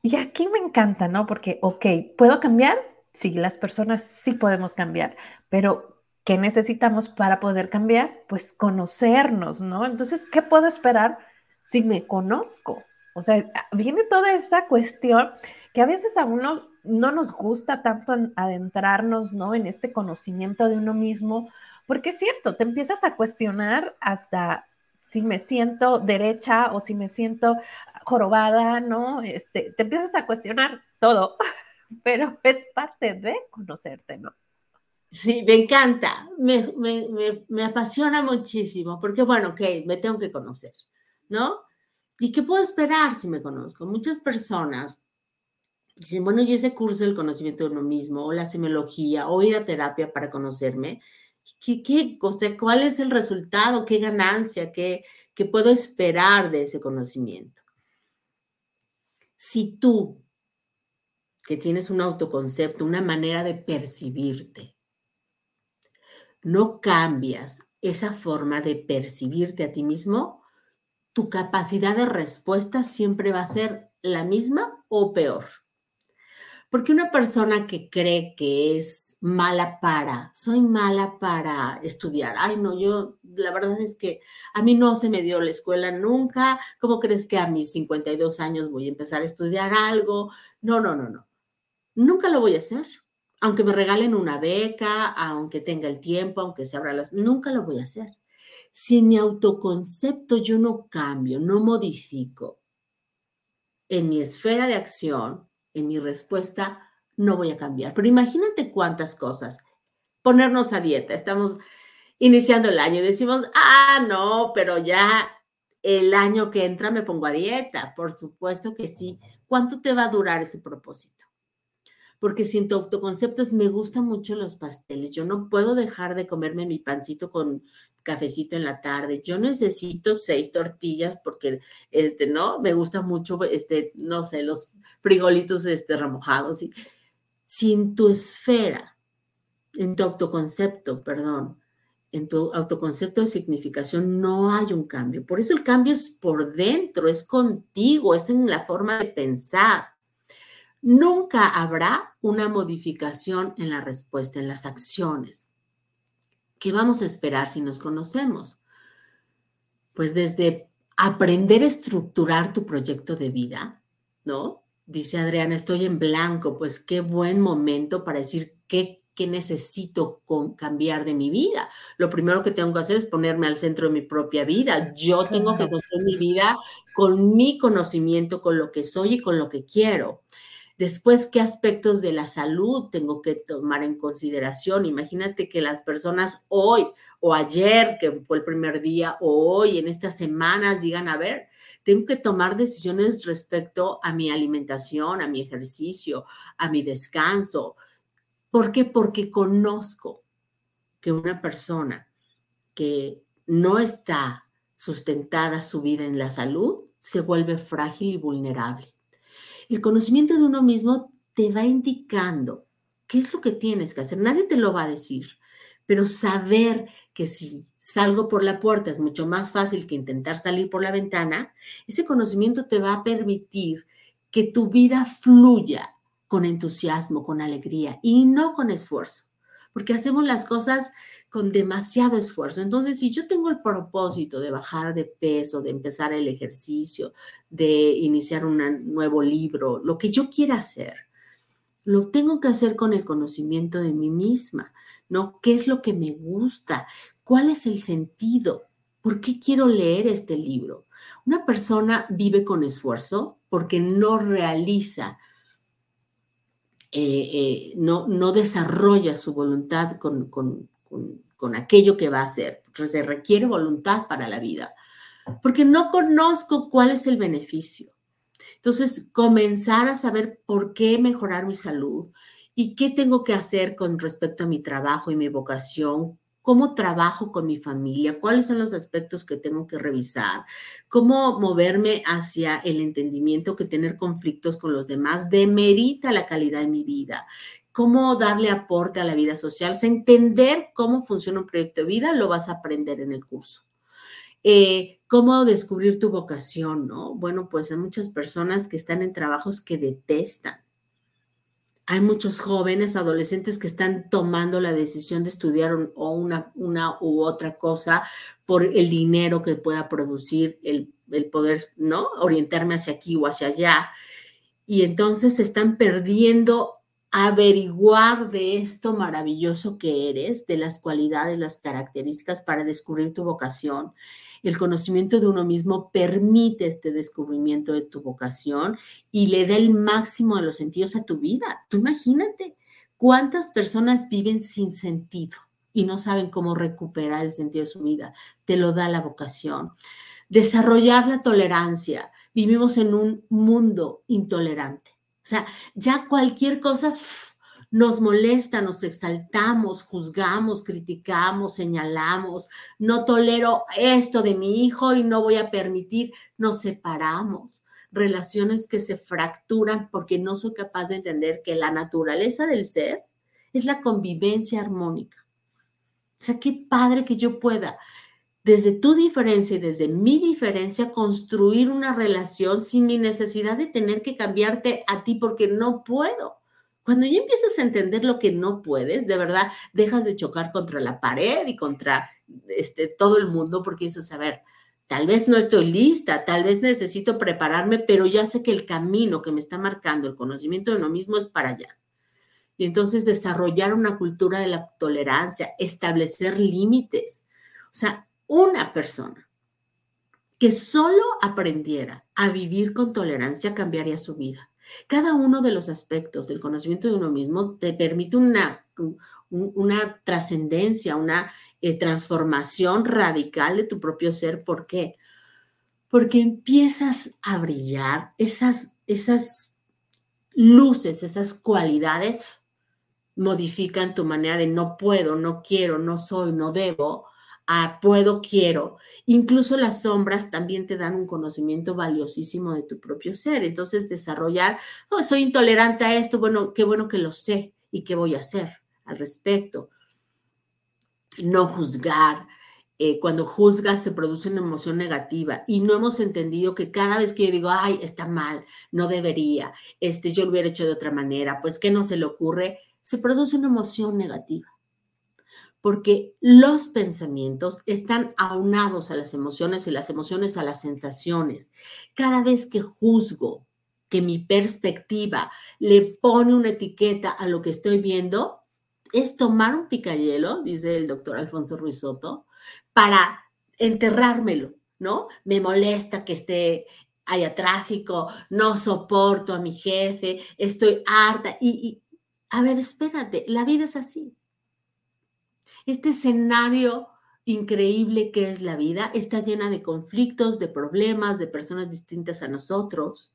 Y aquí me encanta, ¿no? Porque, ok, ¿puedo cambiar? Sí, las personas sí podemos cambiar, pero ¿qué necesitamos para poder cambiar? Pues conocernos, ¿no? Entonces, ¿qué puedo esperar si me conozco? O sea, viene toda esta cuestión que a veces a uno no nos gusta tanto adentrarnos, ¿no? En este conocimiento de uno mismo, porque es cierto, te empiezas a cuestionar hasta si me siento derecha o si me siento jorobada, ¿no? Este, te empiezas a cuestionar todo, (laughs) pero es parte de conocerte, ¿no? Sí, me encanta, me, me apasiona muchísimo, porque bueno, ok, me tengo que conocer, ¿no? ¿Y qué puedo esperar si me conozco? Muchas personas dicen, bueno, y ese curso del conocimiento de uno mismo, o la semiología, o ir a terapia para conocerme, ¿qué, qué ¿cuál es el resultado? ¿Qué ganancia? ¿Qué, ¿Qué puedo esperar de ese conocimiento? Si tú, que tienes un autoconcepto, una manera de percibirte, no cambias esa forma de percibirte a ti mismo, tu capacidad de respuesta siempre va a ser la misma o peor. Porque una persona que cree que es mala para, soy mala para estudiar, ay no, yo la verdad es que a mí no se me dio la escuela nunca, ¿cómo crees que a mis 52 años voy a empezar a estudiar algo? No, no, no, no, nunca lo voy a hacer. Aunque me regalen una beca, aunque tenga el tiempo, aunque se abra las, nunca lo voy a hacer. Si mi autoconcepto yo no cambio, no modifico en mi esfera de acción, en mi respuesta no voy a cambiar. Pero imagínate cuántas cosas. Ponernos a dieta. Estamos iniciando el año y decimos, ah, no, pero ya el año que entra me pongo a dieta. Por supuesto que sí. ¿Cuánto te va a durar ese propósito? Porque si en tu autoconcepto es, me gustan mucho los pasteles, yo no puedo dejar de comerme mi pancito con cafecito en la tarde. Yo necesito seis tortillas porque, este, ¿no? Me gusta mucho, este, no sé, los frijolitos, este, remojados. Y, si en tu esfera, en tu autoconcepto, perdón, en tu autoconcepto de significación no hay un cambio. Por eso el cambio es por dentro, es contigo, es en la forma de pensar. Nunca habrá una modificación en la respuesta, en las acciones. ¿Qué vamos a esperar si nos conocemos? Pues desde aprender a estructurar tu proyecto de vida, ¿no? Dice Adriana, estoy en blanco, pues qué buen momento para decir qué, qué necesito cambiar de mi vida. Lo primero que tengo que hacer es ponerme al centro de mi propia vida. Yo tengo que construir mi vida con mi conocimiento, con lo que soy y con lo que quiero. Después, ¿qué aspectos de la salud tengo que tomar en consideración? Imagínate que las personas hoy o ayer, que fue el primer día, o hoy, en estas semanas, digan, a ver, tengo que tomar decisiones respecto a mi alimentación, a mi ejercicio, a mi descanso. ¿Por qué? Porque conozco que una persona que no está sustentada su vida en la salud se vuelve frágil y vulnerable. El conocimiento de uno mismo te va indicando qué es lo que tienes que hacer. Nadie te lo va a decir, pero saber que si salgo por la puerta es mucho más fácil que intentar salir por la ventana, ese conocimiento te va a permitir que tu vida fluya con entusiasmo, con alegría y no con esfuerzo, porque hacemos las cosas con demasiado esfuerzo. Entonces, si yo tengo el propósito de bajar de peso, de empezar el ejercicio, de iniciar un nuevo libro, lo que yo quiera hacer, lo tengo que hacer con el conocimiento de mí misma, ¿no? ¿Qué es lo que me gusta? ¿Cuál es el sentido? ¿Por qué quiero leer este libro? Una persona vive con esfuerzo porque no realiza, eh, eh, no, desarrolla su voluntad con, con aquello que va a hacer. se requiere voluntad para la vida, porque no conozco cuál es el beneficio. Entonces, comenzar a saber por qué mejorar mi salud y qué tengo que hacer con respecto a mi trabajo y mi vocación, cómo trabajo con mi familia, cuáles son los aspectos que tengo que revisar, cómo moverme hacia el entendimiento que tener conflictos con los demás demerita la calidad de mi vida, cómo darle aporte a la vida social, o entender cómo funciona un proyecto de vida, lo vas a aprender en el curso. Eh, cómo descubrir tu vocación, ¿no? Bueno, pues hay muchas personas que están en trabajos que detestan. Hay muchos jóvenes, adolescentes que están tomando la decisión de estudiar o una, una u otra cosa por el dinero que pueda producir, el, el poder, ¿no? Orientarme hacia aquí o hacia allá. Y entonces se están perdiendo averiguar de esto maravilloso que eres, de las cualidades, las características para descubrir tu vocación. El conocimiento de uno mismo permite este descubrimiento de tu vocación y le da el máximo de los sentidos a tu vida. Tú imagínate cuántas personas viven sin sentido y no saben cómo recuperar el sentido de su vida. Te lo da la vocación. Desarrollar la tolerancia. Vivimos en un mundo intolerante o sea, ya cualquier cosa nos molesta, nos exaltamos, juzgamos, criticamos, señalamos, no tolero esto de mi hijo y no voy a permitir, nos separamos, relaciones que se fracturan porque no soy capaz de entender que la naturaleza del ser es la convivencia armónica. O sea, qué padre que yo pueda, desde tu diferencia y desde mi diferencia, construir una relación sin mi necesidad de tener que cambiarte a ti porque no puedo. Cuando ya empiezas a entender lo que no puedes, de verdad, dejas de chocar contra la pared y contra este, todo el mundo porque dices, a ver, tal vez no estoy lista, tal vez necesito prepararme, pero ya sé que el camino que me está marcando el conocimiento de uno mismo es para allá. Y entonces desarrollar una cultura de la tolerancia, establecer límites. O sea, una persona que solo aprendiera a vivir con tolerancia cambiaría su vida. Cada uno de los aspectos del conocimiento de uno mismo te permite una, una trascendencia, una eh, transformación radical de tu propio ser. ¿Por qué? Porque empiezas a brillar esas, esas luces, esas cualidades modifican tu manera de no puedo, no quiero, no soy, no debo, a puedo, quiero. Incluso las sombras también te dan un conocimiento valiosísimo de tu propio ser. Entonces, desarrollar, oh, soy intolerante a esto, bueno, qué bueno que lo sé y qué voy a hacer al respecto. No juzgar. Eh, cuando juzgas se produce una emoción negativa y no hemos entendido que cada vez que yo digo, ay, está mal, no debería, este, yo lo hubiera hecho de otra manera, pues, ¿qué no se le ocurre? Se produce una emoción negativa porque los pensamientos están aunados a las emociones y las emociones a las sensaciones. Cada vez que juzgo que mi perspectiva le pone una etiqueta a lo que estoy viendo, es tomar un picayelo, dice el doctor Alfonso Ruiz Soto, para enterrármelo, ¿no? Me molesta que esté haya tráfico, no soporto a mi jefe, estoy harta y, y a ver, espérate, la vida es así este escenario increíble que es la vida está llena de conflictos, de problemas, de personas distintas a nosotros,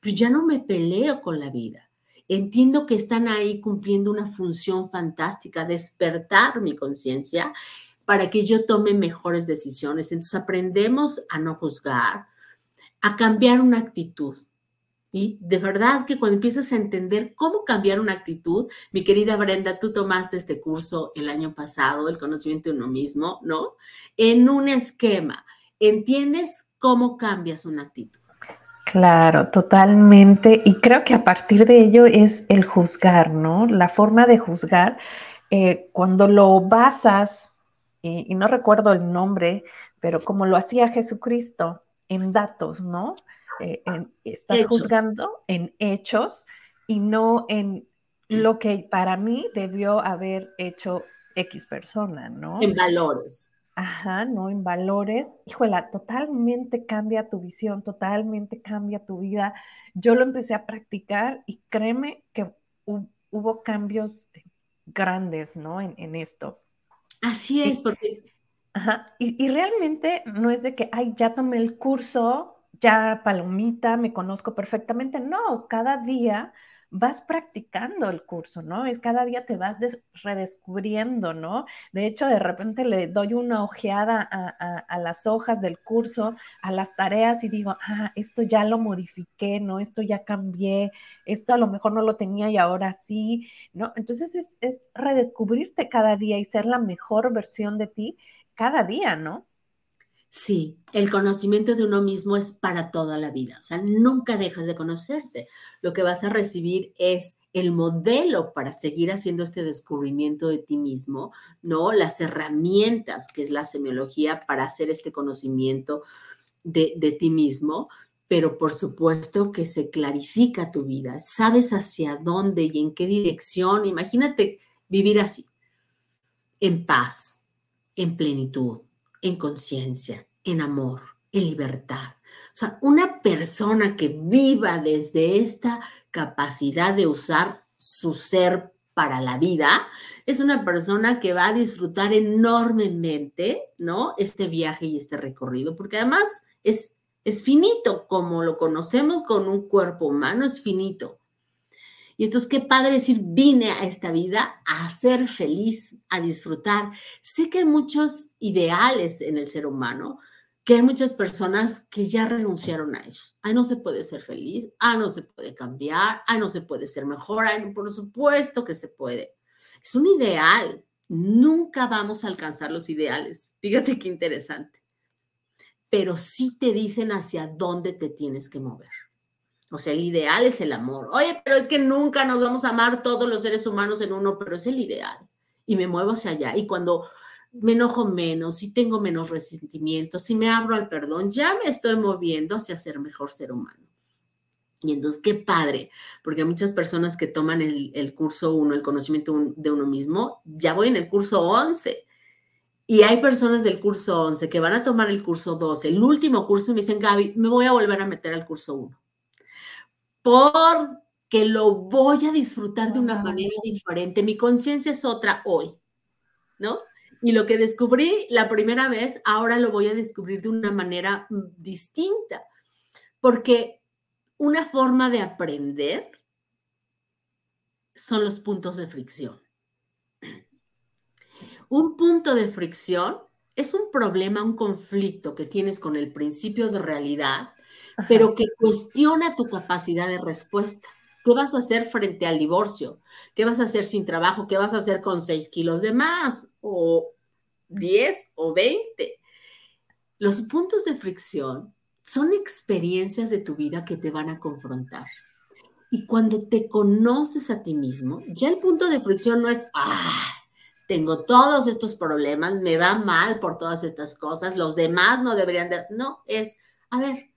pero ya no me peleo con la vida. Entiendo que están ahí cumpliendo una función fantástica, despertar mi conciencia para que yo tome mejores decisiones. Entonces aprendemos a no juzgar, a cambiar una actitud. Y de verdad que cuando empiezas a entender cómo cambiar una actitud, mi querida Brenda, tú tomaste este curso el año pasado, el conocimiento de uno mismo, ¿no? En un esquema, ¿entiendes cómo cambias una actitud? Claro, totalmente. Y creo que a partir de ello es el juzgar, ¿no? La forma de juzgar, eh, cuando lo basas, y no recuerdo el nombre, pero como lo hacía Jesucristo, en datos, ¿no? Eh, estás juzgando en hechos y no en lo que para mí debió haber hecho X persona, ¿no? En valores. Ajá, no en valores. Híjola, totalmente cambia tu visión, totalmente cambia tu vida. Yo lo empecé a practicar y créeme que hubo cambios grandes, ¿no? En, en esto. Así es, porque... Ajá, y, y realmente no es de que, ay, ya tomé el curso, ya palomita, me conozco perfectamente. No, cada día vas practicando el curso, ¿no? Es cada día te vas redescubriendo, ¿no? De hecho, de repente le doy una ojeada a, las hojas del curso, a las tareas y digo, ah, esto ya lo modifiqué, ¿no? Esto ya cambié, esto a lo mejor no lo tenía y ahora sí, ¿no? Entonces es, es redescubrirte cada día y ser la mejor versión de ti cada día, ¿no? Sí, el conocimiento de uno mismo es para toda la vida, o sea, nunca dejas de conocerte. Lo que vas a recibir es el modelo para seguir haciendo este descubrimiento de ti mismo, ¿no? Las herramientas que es la semiología para hacer este conocimiento de, de ti mismo, pero por supuesto que se clarifica tu vida, sabes hacia dónde y en qué dirección. Imagínate vivir así, en paz, en plenitud en conciencia, en amor, en libertad. O sea, una persona que viva desde esta capacidad de usar su ser para la vida, es una persona que va a disfrutar enormemente, ¿no? Este viaje y este recorrido, porque además es, es finito, como lo conocemos con un cuerpo humano, es finito. Y entonces, qué padre decir, vine a esta vida a ser feliz, a disfrutar. Sé que hay muchos ideales en el ser humano, que hay muchas personas que ya renunciaron a ellos. Ay, no se puede ser feliz, ah, no se puede cambiar, ah, no se puede ser mejor, ay, por supuesto que se puede. Es un ideal nunca vamos a alcanzar los ideales. Fíjate qué interesante. Pero sí te dicen hacia dónde te tienes que mover. O sea, el ideal es el amor. Oye, pero es que nunca nos vamos a amar todos los seres humanos en uno, pero es el ideal. Y me muevo hacia allá. Y cuando me enojo menos, si tengo menos resentimiento, si me abro al perdón, ya me estoy moviendo hacia ser mejor ser humano. Y entonces, qué padre, porque muchas personas que toman el, curso 1, el conocimiento de uno mismo, ya voy en el curso 11. Y hay personas del curso 11 que van a tomar el curso 12, el último curso, y me dicen, Gaby, me voy a volver a meter al curso 1. Porque lo voy a disfrutar de una manera diferente. Mi conciencia es otra hoy, ¿no? Y lo que descubrí la primera vez, ahora lo voy a descubrir de una manera mm, distinta. Porque una forma de aprender son los puntos de fricción. Un punto de fricción es un problema, un conflicto que tienes con el principio de realidad, pero que cuestiona tu capacidad de respuesta. ¿Qué vas a hacer frente al divorcio? ¿Qué vas a hacer sin trabajo? ¿Qué vas a hacer con 6 kilos de más? ¿O 10 o 20? Los puntos de fricción son experiencias de tu vida que te van a confrontar. Y cuando te conoces a ti mismo, ya el punto de fricción no es, ah, tengo todos estos problemas, me va mal por todas estas cosas, los demás no deberían de... No, es, a ver,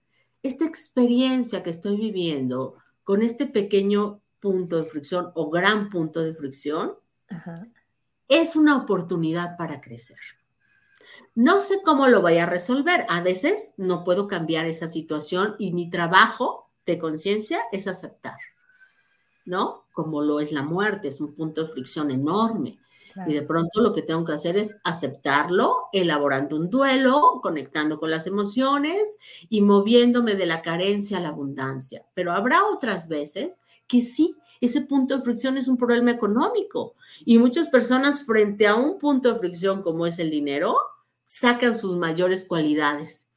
esta experiencia que estoy viviendo con este pequeño punto de fricción o gran punto de fricción, es una oportunidad para crecer. No sé cómo lo voy a resolver. A veces no puedo cambiar esa situación y mi trabajo de conciencia es aceptar, ¿no? Como lo es la muerte, es un punto de fricción enorme. Y de pronto lo que tengo que hacer es aceptarlo, elaborando un duelo, conectando con las emociones y moviéndome de la carencia a la abundancia. Pero habrá otras veces que sí, ese punto de fricción es un problema económico. Y muchas personas frente a un punto de fricción como es el dinero, sacan sus mayores cualidades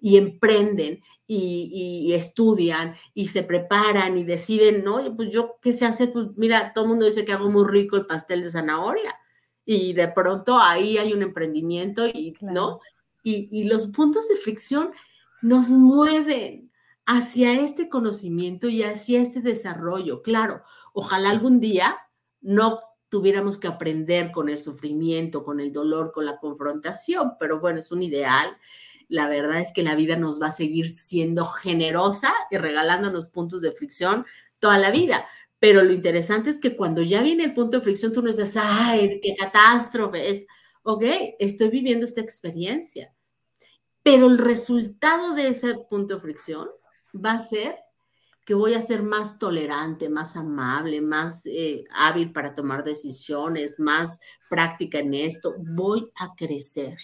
y emprenden y, estudian y se preparan y deciden, ¿no? Pues yo, ¿qué se hace? Pues mira, todo el mundo dice que hago muy rico el pastel de zanahoria y de pronto ahí hay un emprendimiento y, ¿no? Y, y los puntos de fricción nos mueven hacia este conocimiento y hacia este desarrollo. Claro, ojalá algún día no tuviéramos que aprender con el sufrimiento, con el dolor, con la confrontación, pero bueno, es un ideal. La verdad es que la vida nos va a seguir siendo generosa y regalándonos puntos de fricción toda la vida. Pero lo interesante es que cuando ya viene el punto de fricción, tú no dices, ay, qué catástrofe es. Ok, estoy viviendo esta experiencia. Pero el resultado de ese punto de fricción va a ser que voy a ser más tolerante, más amable, más eh, hábil para tomar decisiones, más práctica en esto, voy a crecer.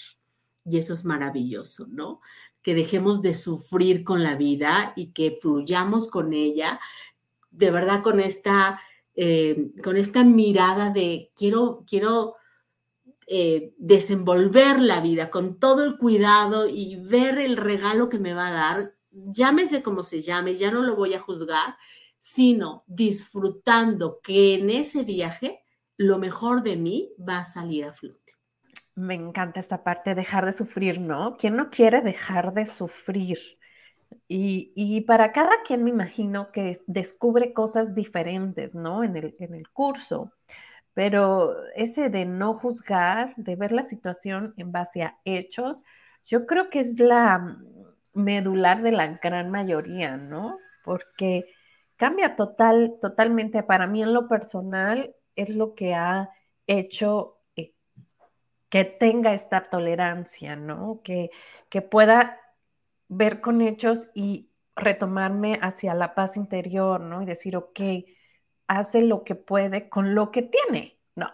Y eso es maravilloso, ¿no? Que dejemos de sufrir con la vida y que fluyamos con ella, de verdad con esta, eh, con esta mirada de quiero, quiero eh, desenvolver la vida con todo el cuidado y ver el regalo que me va a dar llámese como se llame, ya no lo voy a juzgar, sino disfrutando que en ese viaje lo mejor de mí va a salir a flote. Me encanta esta parte, dejar de sufrir, ¿no? ¿Quién no quiere dejar de sufrir? Y, para cada quien me imagino que descubre cosas diferentes, ¿no? En el, en el curso. Pero ese de no juzgar, de ver la situación en base a hechos, yo creo que es la, medular de la gran mayoría, ¿no? Porque cambia total, totalmente. Para mí en lo personal es lo que ha hecho eh, que tenga esta tolerancia, ¿no? Que, que pueda ver con hechos y retomarme hacia la paz interior, ¿no? Y decir, ok, hace lo que puede con lo que tiene, ¿no?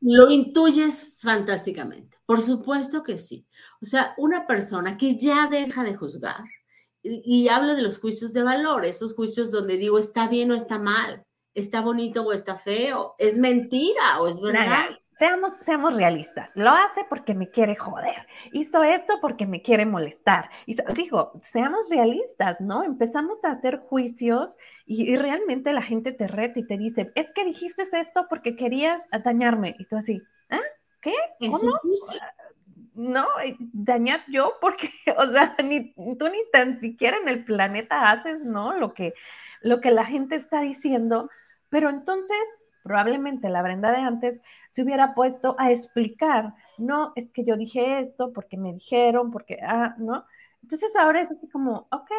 Lo intuyes fantásticamente. Por supuesto que sí. O sea, una persona que ya deja de juzgar, y, hablo de los juicios de valor, esos juicios donde digo está bien o está mal, está bonito o está feo, es mentira o es verdad. Seamos, seamos realistas. Lo hace porque me quiere joder. Hizo esto porque me quiere molestar. Y digo, seamos realistas, ¿no? Empezamos a hacer juicios y, realmente la gente te reta y te dice, es que dijiste esto porque querías dañarme. Y tú así, ¿ah? ¿Qué? ¿Cómo? No, dañar yo porque, (laughs) o sea, ni tú ni tan siquiera en el planeta haces, ¿no? Lo que, lo que la gente está diciendo. Pero entonces Probablemente la Brenda de antes se hubiera puesto a explicar, no, es que yo dije esto porque me dijeron, porque, ah, ¿no? Entonces ahora es así como, ok,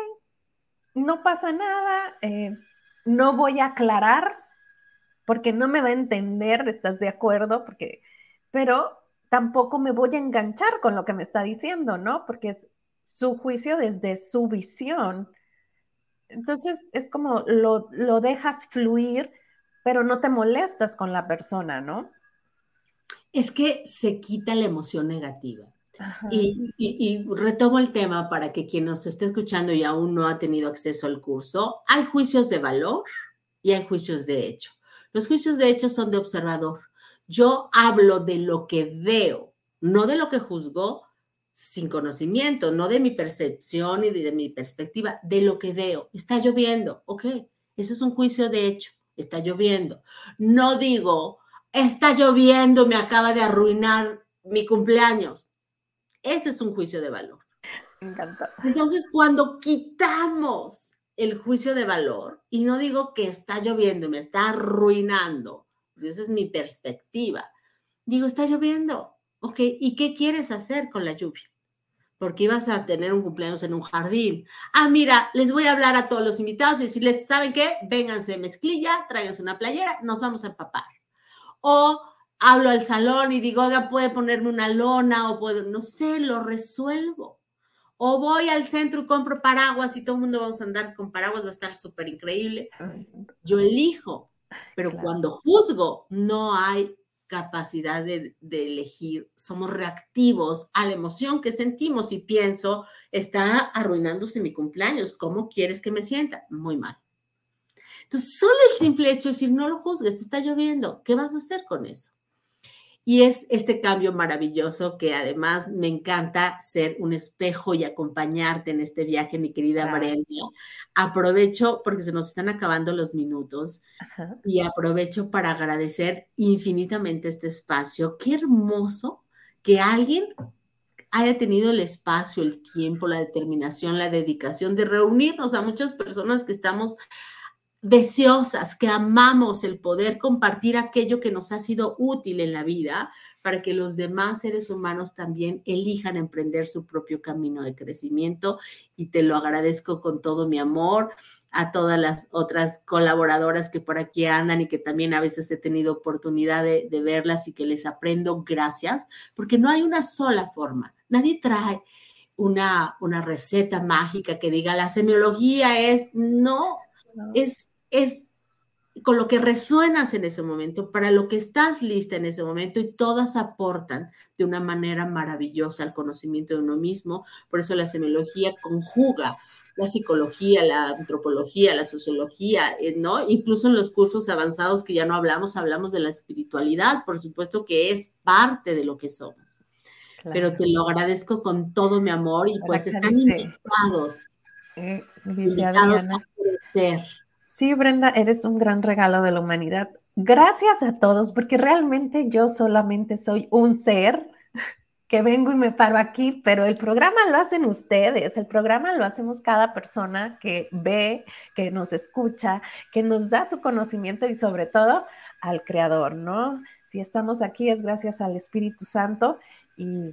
no pasa nada, eh, no voy a aclarar porque no me va a entender, ¿estás de acuerdo? Porque, pero tampoco me voy a enganchar con lo que me está diciendo, ¿no? Porque es su juicio desde su visión. Entonces es como lo, lo dejas fluir pero no te molestas con la persona, ¿no? Es que se quita la emoción negativa. Y, retomo el tema para que quien nos esté escuchando y aún no ha tenido acceso al curso, hay juicios de valor y hay juicios de hecho. Los juicios de hecho son de observador. Yo hablo de lo que veo, no de lo que juzgo sin conocimiento, no de mi percepción y de mi perspectiva, de lo que veo. Está lloviendo, ok, ese es un juicio de hecho está lloviendo. No digo, está lloviendo, me acaba de arruinar mi cumpleaños. Ese es un juicio de valor. Me encanta. Entonces, cuando quitamos el juicio de valor, y no digo que está lloviendo, me está arruinando, esa es mi perspectiva, digo, está lloviendo, ok, ¿y qué quieres hacer con la lluvia? Porque ibas a tener un cumpleaños en un jardín. Ah, mira, les voy a hablar a todos los invitados y decirles, ¿saben qué? Vénganse mezclilla, tráiganse una playera, nos vamos a empapar. O hablo al salón y digo, oiga, puede ponerme una lona o puedo, no sé, lo resuelvo. O voy al centro y compro paraguas y todo el mundo vamos a andar con paraguas, va a estar súper increíble. Yo elijo, pero cuando juzgo, no hay capacidad de, elegir, somos reactivos a la emoción que sentimos y pienso, está arruinándose mi cumpleaños, ¿cómo quieres que me sienta? Muy mal. Entonces, solo el simple hecho de decir, no lo juzgues, está lloviendo, ¿qué vas a hacer con eso? Y es este cambio maravilloso que además me encanta ser un espejo y acompañarte en este viaje, mi querida Brenda. Aprovecho porque se nos están acabando los minutos y aprovecho para agradecer infinitamente este espacio. Qué hermoso que alguien haya tenido el espacio, el tiempo, la determinación, la dedicación de reunirnos a muchas personas que estamos deseosas, que amamos el poder compartir aquello que nos ha sido útil en la vida para que los demás seres humanos también elijan emprender su propio camino de crecimiento. Y te lo agradezco con todo mi amor a todas las otras colaboradoras que por aquí andan y que también a veces he tenido oportunidad de, verlas y que les aprendo. Gracias, porque no hay una sola forma. Nadie trae una, una receta mágica que diga la semiología es, no. Es es con lo que resuenas en ese momento, para lo que estás lista en ese momento y todas aportan de una manera maravillosa al conocimiento de uno mismo. Por eso la semiología conjuga la psicología, la antropología, la sociología, eh, ¿no? Incluso en los cursos avanzados que ya no hablamos, hablamos de la espiritualidad, por supuesto que es parte de lo que somos. Pero te lo agradezco con todo mi amor y pues están invitados, eh, invitados a crecer Sí, Brenda, eres un gran regalo de la humanidad. Gracias a todos, porque realmente yo solamente soy un ser (laughs) que vengo y me paro aquí, pero el programa lo hacen ustedes, el programa lo hacemos cada persona que ve, que nos escucha, que nos da su conocimiento y sobre todo al Creador, ¿no? Si estamos aquí es gracias al Espíritu Santo y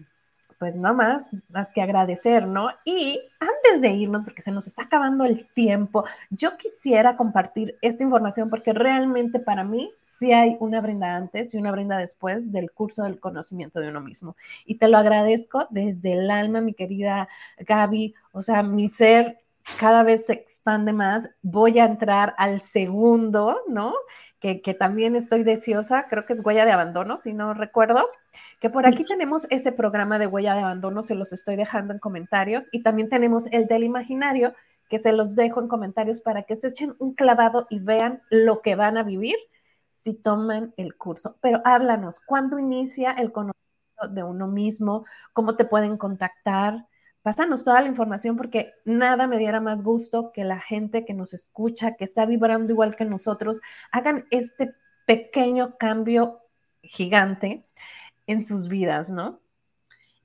pues no más, más que agradecer, ¿no? Y antes de irnos, porque se nos está acabando el tiempo, yo quisiera compartir esta información porque realmente para mí sí hay una Brenda antes y una Brenda después del curso del conocimiento de uno mismo. Y te lo agradezco desde el alma, mi querida Gaby. O sea, mi ser cada vez se expande más. Voy a entrar al segundo, ¿no? Que, que también estoy deseosa, creo que es huella de abandono, si no recuerdo que por aquí tenemos ese programa de huella de abandono, se los estoy dejando en comentarios, y también tenemos el del imaginario, que se los dejo en comentarios para que se echen un clavado y vean lo que van a vivir si toman el curso. Pero háblanos, ¿cuándo inicia el conocimiento de uno mismo? ¿Cómo te pueden contactar? Pásanos toda la información porque nada me diera más gusto que la gente que nos escucha, que está vibrando igual que nosotros, hagan este pequeño cambio gigante en sus vidas, ¿no?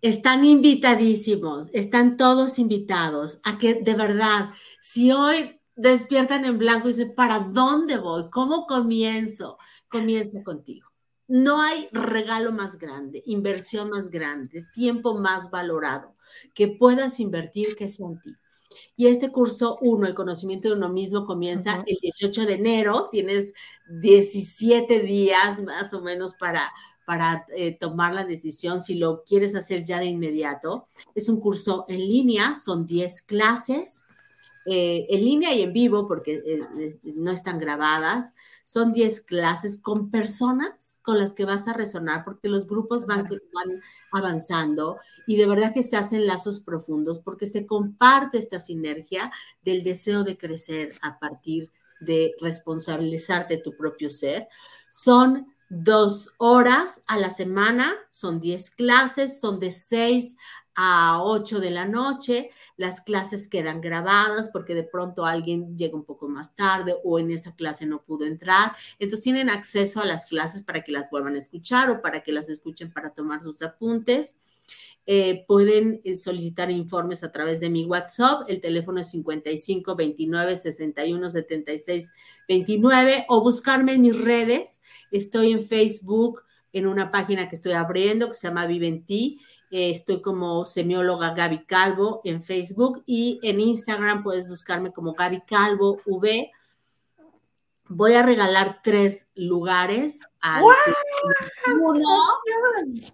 Están invitadísimos, están todos invitados a que de verdad, si hoy despiertan en blanco y dicen, ¿para dónde voy? ¿Cómo comienzo? Comienza contigo. No hay regalo más grande, inversión más grande, tiempo más valorado que puedas invertir que sea en ti. Y este curso uno, el conocimiento de uno mismo, comienza el 18 de enero. Tienes 17 días más o menos para, para eh, tomar la decisión si lo quieres hacer ya de inmediato. Es un curso en línea, son 10 clases, eh, en línea y en vivo, porque eh, no están grabadas. Son 10 clases con personas con las que vas a resonar, porque los grupos van, van avanzando y de verdad que se hacen lazos profundos, porque se comparte esta sinergia del deseo de crecer a partir de responsabilizarte tu propio ser. Son dos horas a la semana, son 10 clases, son de 6 a 8 de la noche, las clases quedan grabadas porque de pronto alguien llega un poco más tarde o en esa clase no pudo entrar. Entonces tienen acceso a las clases para que las vuelvan a escuchar o para que las escuchen para tomar sus apuntes. Eh, pueden eh, solicitar informes a través de mi WhatsApp. El teléfono es 55 29 61 76 29 o buscarme en mis redes. Estoy en Facebook, en una página que estoy abriendo que se llama Vive en Ti. Eh, estoy como semióloga Gaby Calvo en Facebook y en Instagram puedes buscarme como Gaby Calvo V. Voy a regalar tres lugares al uno.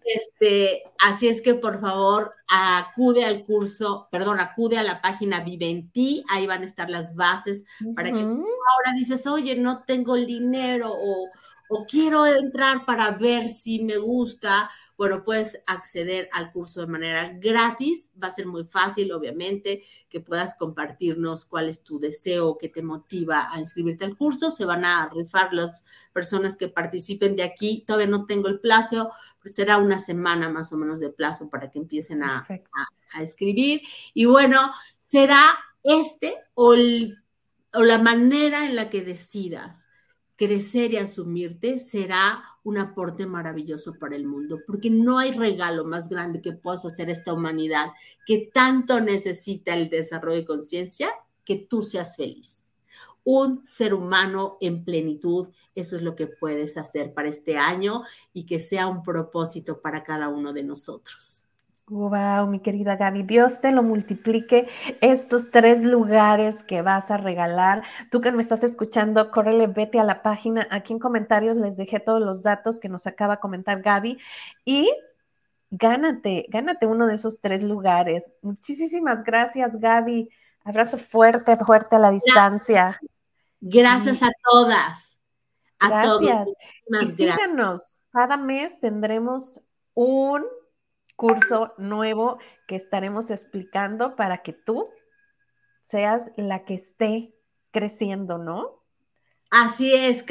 Este, así es que por favor acude al curso, perdón, acude a la página Viventi, ahí van a estar las bases para que si ahora dices, oye, no tengo el dinero o, o quiero entrar para ver si me gusta, bueno, puedes acceder al curso de manera gratis. Va a ser muy fácil, obviamente, que puedas compartirnos cuál es tu deseo que te motiva a inscribirte al curso. Se van a rifar las personas que participen de aquí. Todavía no tengo el plazo, pero será una semana más o menos de plazo para que empiecen a, escribir. Y bueno, será este o, o la manera en la que decidas crecer y asumirte será un aporte maravilloso para el mundo, porque no hay regalo más grande que puedas hacer esta humanidad que tanto necesita el desarrollo de conciencia que tú seas feliz. Un ser humano en plenitud, eso es lo que puedes hacer para este año y que sea un propósito para cada uno de nosotros. Wow, mi querida Gaby, Dios te lo multiplique estos tres lugares que vas a regalar. Tú que me estás escuchando, córrele, vete a la página. Aquí en comentarios les dejé todos los datos que nos acaba de comentar Gaby y gánate, gánate uno de esos tres lugares. Muchísimas gracias, Gaby. Abrazo fuerte, fuerte a la distancia. Gracias a todas. A gracias. y síganos. Cada mes tendremos un curso nuevo que estaremos explicando para que tú seas la que esté creciendo, ¿no? Así es,